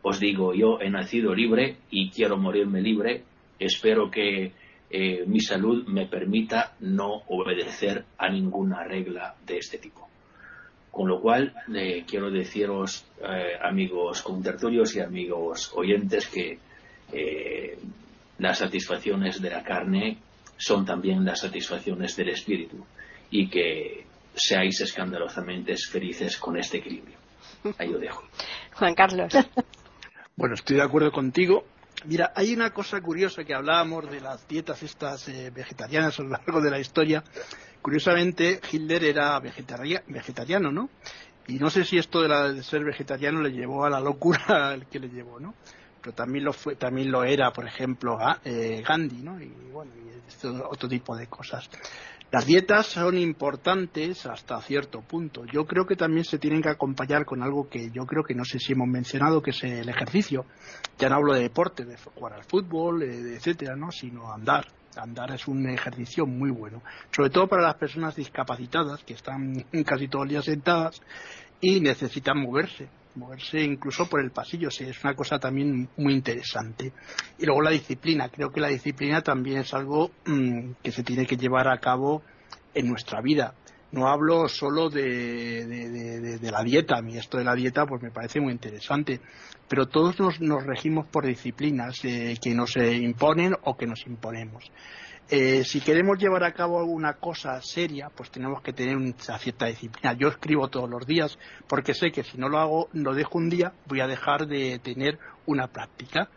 os digo, yo he nacido libre y quiero morirme libre. Espero que eh, mi salud me permita no obedecer a ninguna regla de este tipo. Con lo cual, eh, quiero deciros, eh, amigos contertulios y amigos oyentes, que las satisfacciones de la carne son también las satisfacciones del espíritu y que seáis escandalosamente felices con este equilibrio. Ahí lo dejo. Juan Carlos. Bueno, estoy de acuerdo contigo. Mira, hay una cosa curiosa que hablábamos de las dietas estas eh, vegetarianas a lo largo de la historia. Curiosamente, Hitler era vegetariano, ¿no? Y no sé si esto de, la, de, ser vegetariano le llevó a la locura al que le llevó, ¿no? Pero también lo fue, también lo era, por ejemplo, eh, Gandhi, ¿no? Y bueno, y otro tipo de cosas. Las dietas son importantes hasta cierto punto. Yo creo que también se tienen que acompañar con algo que yo creo que no sé si hemos mencionado, que es el ejercicio. Ya no hablo de deporte, de jugar al fútbol, eh, etcétera, ¿no? sino andar. Andar es un ejercicio muy bueno, sobre todo para las personas discapacitadas que están casi todo el día sentadas y necesitan moverse moverse incluso por el pasillo, sí, es una cosa también muy interesante. Y luego la disciplina, creo que la disciplina también es algo mm, que se tiene que llevar a cabo en nuestra vida. No hablo solo de, la dieta, a mí esto de la dieta pues me parece muy interesante, pero todos nos, regimos por disciplinas eh, que nos imponen o que nos imponemos. Eh, si queremos llevar a cabo alguna cosa seria, pues tenemos que tener una cierta disciplina. Yo escribo todos los días porque sé que si no lo hago, lo dejo un día, voy a dejar de tener una práctica.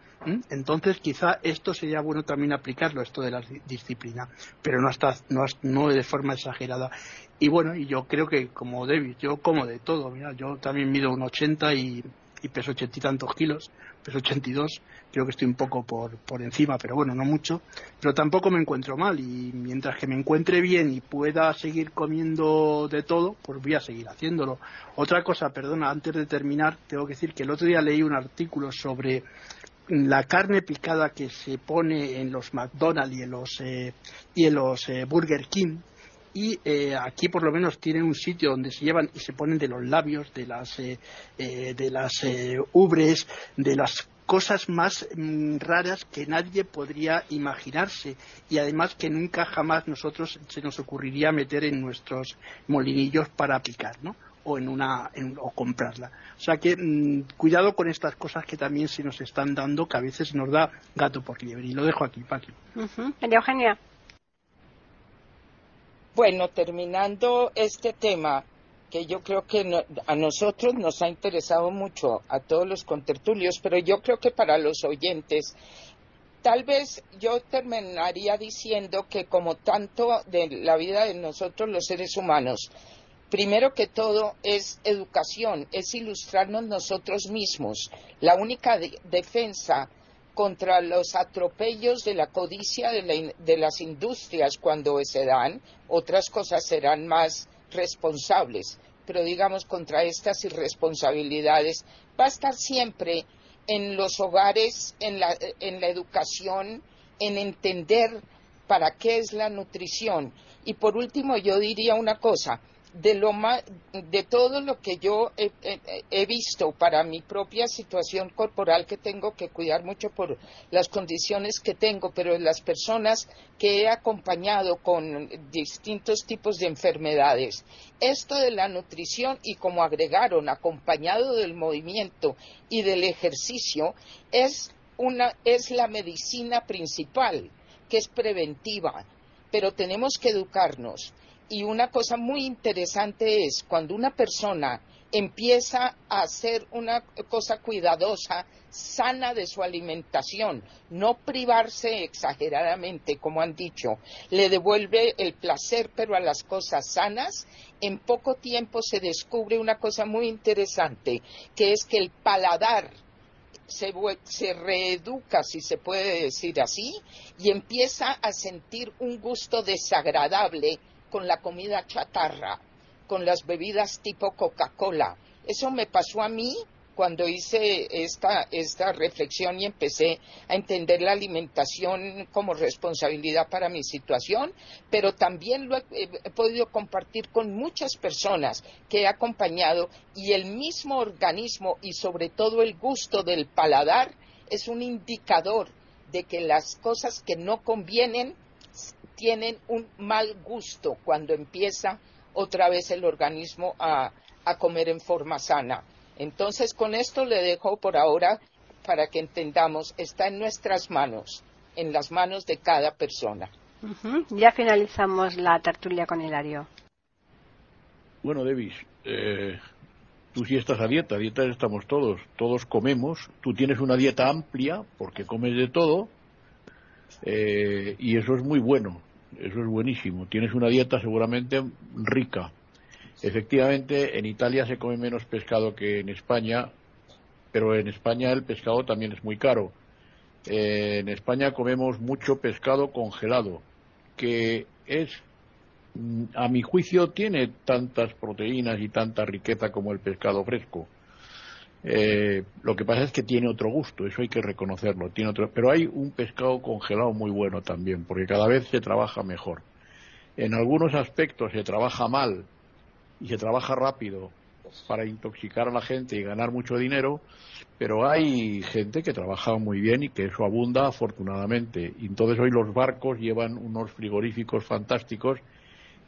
Entonces, quizá esto sería bueno también aplicarlo, esto de la disciplina, pero no, hasta, no, no de forma exagerada. Y bueno, y yo creo que como David, yo como de todo, mira, yo también mido un 80 y, y peso ochenta y tantos kilos, peso 82, creo que estoy un poco por, por encima, pero bueno, no mucho, pero tampoco me encuentro mal y mientras que me encuentre bien y pueda seguir comiendo de todo, pues voy a seguir haciéndolo. Otra cosa, perdona, antes de terminar, tengo que decir que el otro día leí un artículo sobre la carne picada que se pone en los McDonald's y en los, eh, y en los eh, Burger King, y eh, aquí por lo menos tienen un sitio donde se llevan y se ponen de los labios, de las, eh, eh, de las ubres, de las cosas más mm, raras que nadie podría imaginarse y además que nunca jamás nosotros se nos ocurriría meter en nuestros molinillos para picar, ¿no? o en una o comprarla. O sea que mm, cuidado con estas cosas que también se nos están dando que a veces nos da gato por liebre y lo dejo aquí, Paqui. Eugenia. Bueno, terminando este tema, que yo creo que a nosotros nos ha interesado mucho, a todos los contertulios, pero yo creo que para los oyentes, tal vez yo terminaría diciendo que como tanto de la vida de nosotros los seres humanos, primero que todo es educación, es ilustrarnos nosotros mismos. La única defensa contra los atropellos de la codicia de, las industrias cuando se dan, otras cosas serán más responsables, pero digamos contra estas irresponsabilidades va a estar siempre en los hogares, en la, en la educación, en entender para qué es la nutrición. Y por último, yo diría una cosa, de lo de todo lo que yo he, visto para mi propia situación corporal que tengo que cuidar mucho por las condiciones que tengo, pero las personas que he acompañado con distintos tipos de enfermedades. Esto de la nutrición y como agregaron acompañado del movimiento y del ejercicio es una es la medicina principal, que es preventiva, pero tenemos que educarnos y una cosa muy interesante es cuando una persona empieza a hacer una cosa cuidadosa, sana de su alimentación, no privarse exageradamente, como han dicho, le devuelve el placer, pero a las cosas sanas, en poco tiempo se descubre una cosa muy interesante, que es que el paladar se, se, reeduca, si se puede decir así, y empieza a sentir un gusto desagradable con la comida chatarra, con las bebidas tipo Coca-Cola. Eso me pasó a mí cuando hice esta, esta reflexión y empecé a entender la alimentación como responsabilidad para mi situación, pero también lo he, he, podido compartir con muchas personas que he acompañado y el mismo organismo y sobre todo el gusto del paladar es un indicador de que las cosas que no convienen tienen un mal gusto cuando empieza otra vez el organismo a, comer en forma sana. Entonces, con esto le dejo por ahora para que entendamos, está en nuestras manos, en las manos de cada persona. Ya finalizamos la tertulia con Hilario. Bueno, Davis, eh, tú sí estás a dieta, a dieta estamos todos, todos comemos, tú tienes una dieta amplia porque comes de todo eh, y eso es muy bueno eso es buenísimo. Tienes una dieta seguramente rica. Efectivamente, en Italia se come menos pescado que en España, pero en España el pescado también es muy caro. Eh, en España comemos mucho pescado congelado, que es, mm, a mi juicio, tiene tantas proteínas y tanta riqueza como el pescado fresco. Eh, lo que pasa es que tiene otro gusto, eso hay que reconocerlo. Tiene otro, pero hay un pescado congelado muy bueno también, porque cada vez se trabaja mejor. En algunos aspectos se trabaja mal y se trabaja rápido para intoxicar a la gente y ganar mucho dinero, pero hay gente que trabaja muy bien y que eso abunda afortunadamente. Entonces hoy los barcos llevan unos frigoríficos fantásticos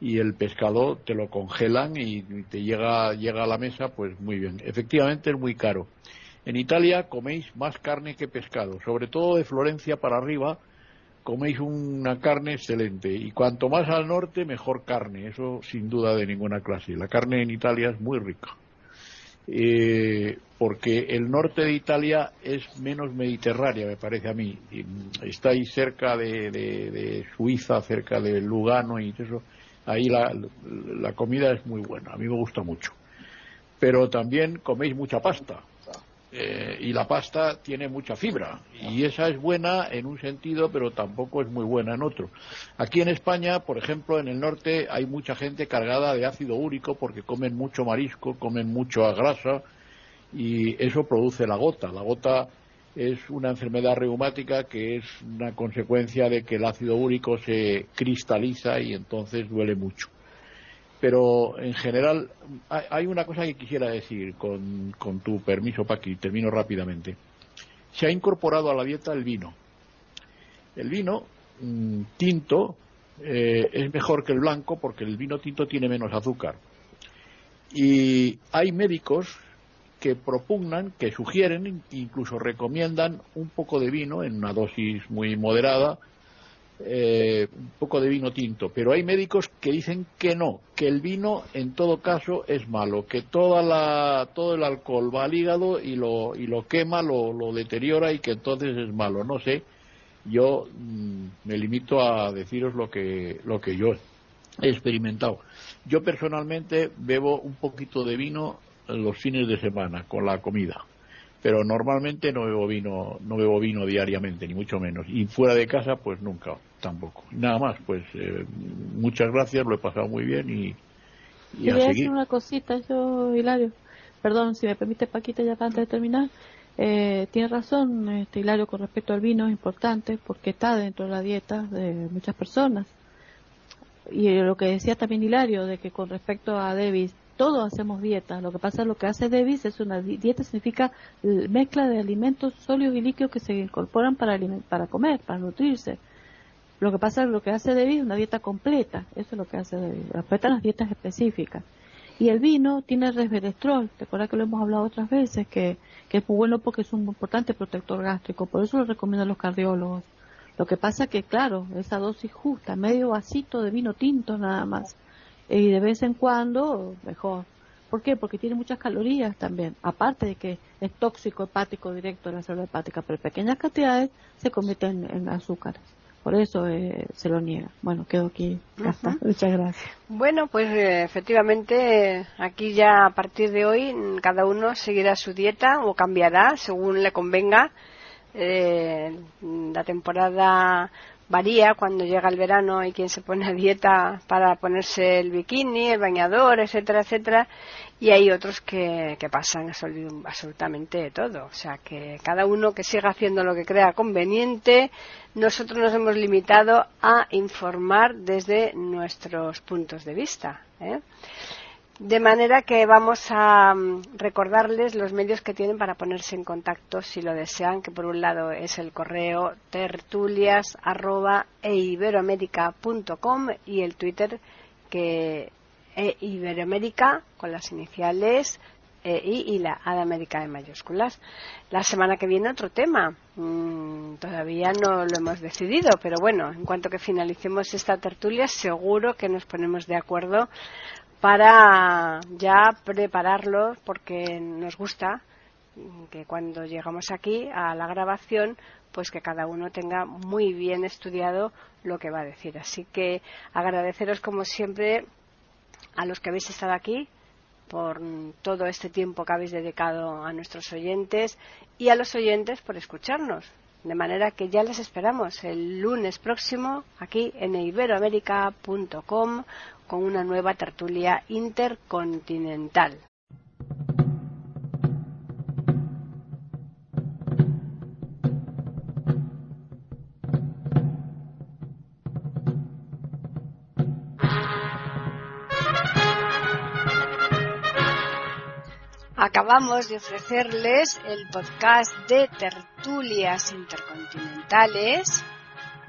y el pescado te lo congelan y te llega, llega a la mesa, pues muy bien. Efectivamente es muy caro. En Italia coméis más carne que pescado, sobre todo de Florencia para arriba coméis una carne excelente y cuanto más al norte mejor carne, eso sin duda de ninguna clase. La carne en Italia es muy rica. Eh, porque el norte de Italia es menos mediterránea, me parece a mí. Está ahí cerca de, de Suiza, cerca de Lugano y eso ahí la, la comida es muy buena, a mí me gusta mucho. Pero también coméis mucha pasta. Eh, y la pasta tiene mucha fibra y esa es buena en un sentido pero tampoco es muy buena en otro. Aquí en España, por ejemplo, en el norte hay mucha gente cargada de ácido úrico porque comen mucho marisco, comen mucha grasa y eso produce la gota. La gota es una enfermedad reumática que es una consecuencia de que el ácido úrico se cristaliza y entonces duele mucho. Pero en general hay una cosa que quisiera decir con, tu permiso, Paqui, termino rápidamente. Se ha incorporado a la dieta el vino. El vino mm, tinto eh, es mejor que el blanco porque el vino tinto tiene menos azúcar. Y hay médicos que propugnan, que sugieren, incluso recomiendan un poco de vino en una dosis muy moderada, eh, un poco de vino tinto. Pero hay médicos que dicen que no, que el vino en todo caso es malo, que toda la, todo el alcohol va al hígado y lo, y lo quema, lo, lo deteriora y que entonces es malo. No sé, yo mm, me limito a deciros lo que, lo que yo he experimentado. Yo personalmente bebo un poquito de vino los fines de semana con la comida. Pero normalmente no bebo vino no bebo vino diariamente ni mucho menos. Y fuera de casa pues nunca tampoco. Nada más pues eh, muchas gracias lo he pasado muy bien y, y a decir una cosita yo Hilario. Perdón si me permite Paquita ya antes de terminar. Eh, tiene razón este Hilario con respecto al vino es importante porque está dentro de la dieta de muchas personas. Y lo que decía también Hilario, de que con respecto a Davis, todos hacemos dieta. Lo que pasa, lo que hace Davis es una dieta, significa mezcla de alimentos sólidos y líquidos que se incorporan para, para comer, para nutrirse. Lo que pasa, lo que hace Davis es una dieta completa. Eso es lo que hace Davis. Respetan las dietas específicas. Y el vino tiene resveratrol. ¿Te acuerdas que lo hemos hablado otras veces? Que, que es muy bueno porque es un importante protector gástrico. Por eso lo recomiendan los cardiólogos. Lo que pasa que, claro, esa dosis justa, medio vasito de vino tinto nada más. Y de vez en cuando, mejor. ¿Por qué? Porque tiene muchas calorías también. Aparte de que es tóxico hepático directo de la célula hepática, pero pequeñas cantidades se convierten en, azúcares. Por eso eh, se lo niega. Bueno, quedo aquí. Muchas gracias. Bueno, pues eh, efectivamente, aquí ya a partir de hoy cada uno seguirá su dieta o cambiará según le convenga eh, la temporada varía cuando llega el verano hay quien se pone a dieta para ponerse el bikini, el bañador, etcétera, etcétera, y hay otros que, que pasan absolutamente todo. O sea, que cada uno que siga haciendo lo que crea conveniente, nosotros nos hemos limitado a informar desde nuestros puntos de vista. ¿eh? De manera que vamos a mm, recordarles los medios que tienen para ponerse en contacto si lo desean, que por un lado es el correo tertulias@eiberoamerica.com y el Twitter que e Iberoamérica con las iniciales e y la A de América de mayúsculas. La semana que viene otro tema. Mm, todavía no lo hemos decidido, pero bueno, en cuanto que finalicemos esta tertulia, seguro que nos ponemos de acuerdo para ya prepararlo porque nos gusta que cuando llegamos aquí a la grabación pues que cada uno tenga muy bien estudiado lo que va a decir. Así que agradeceros como siempre a los que habéis estado aquí por todo este tiempo que habéis dedicado a nuestros oyentes y a los oyentes por escucharnos. De manera que ya les esperamos el lunes próximo aquí en iberoamérica.com con una nueva tertulia intercontinental. acabamos de ofrecerles el podcast de tertulias intercontinentales.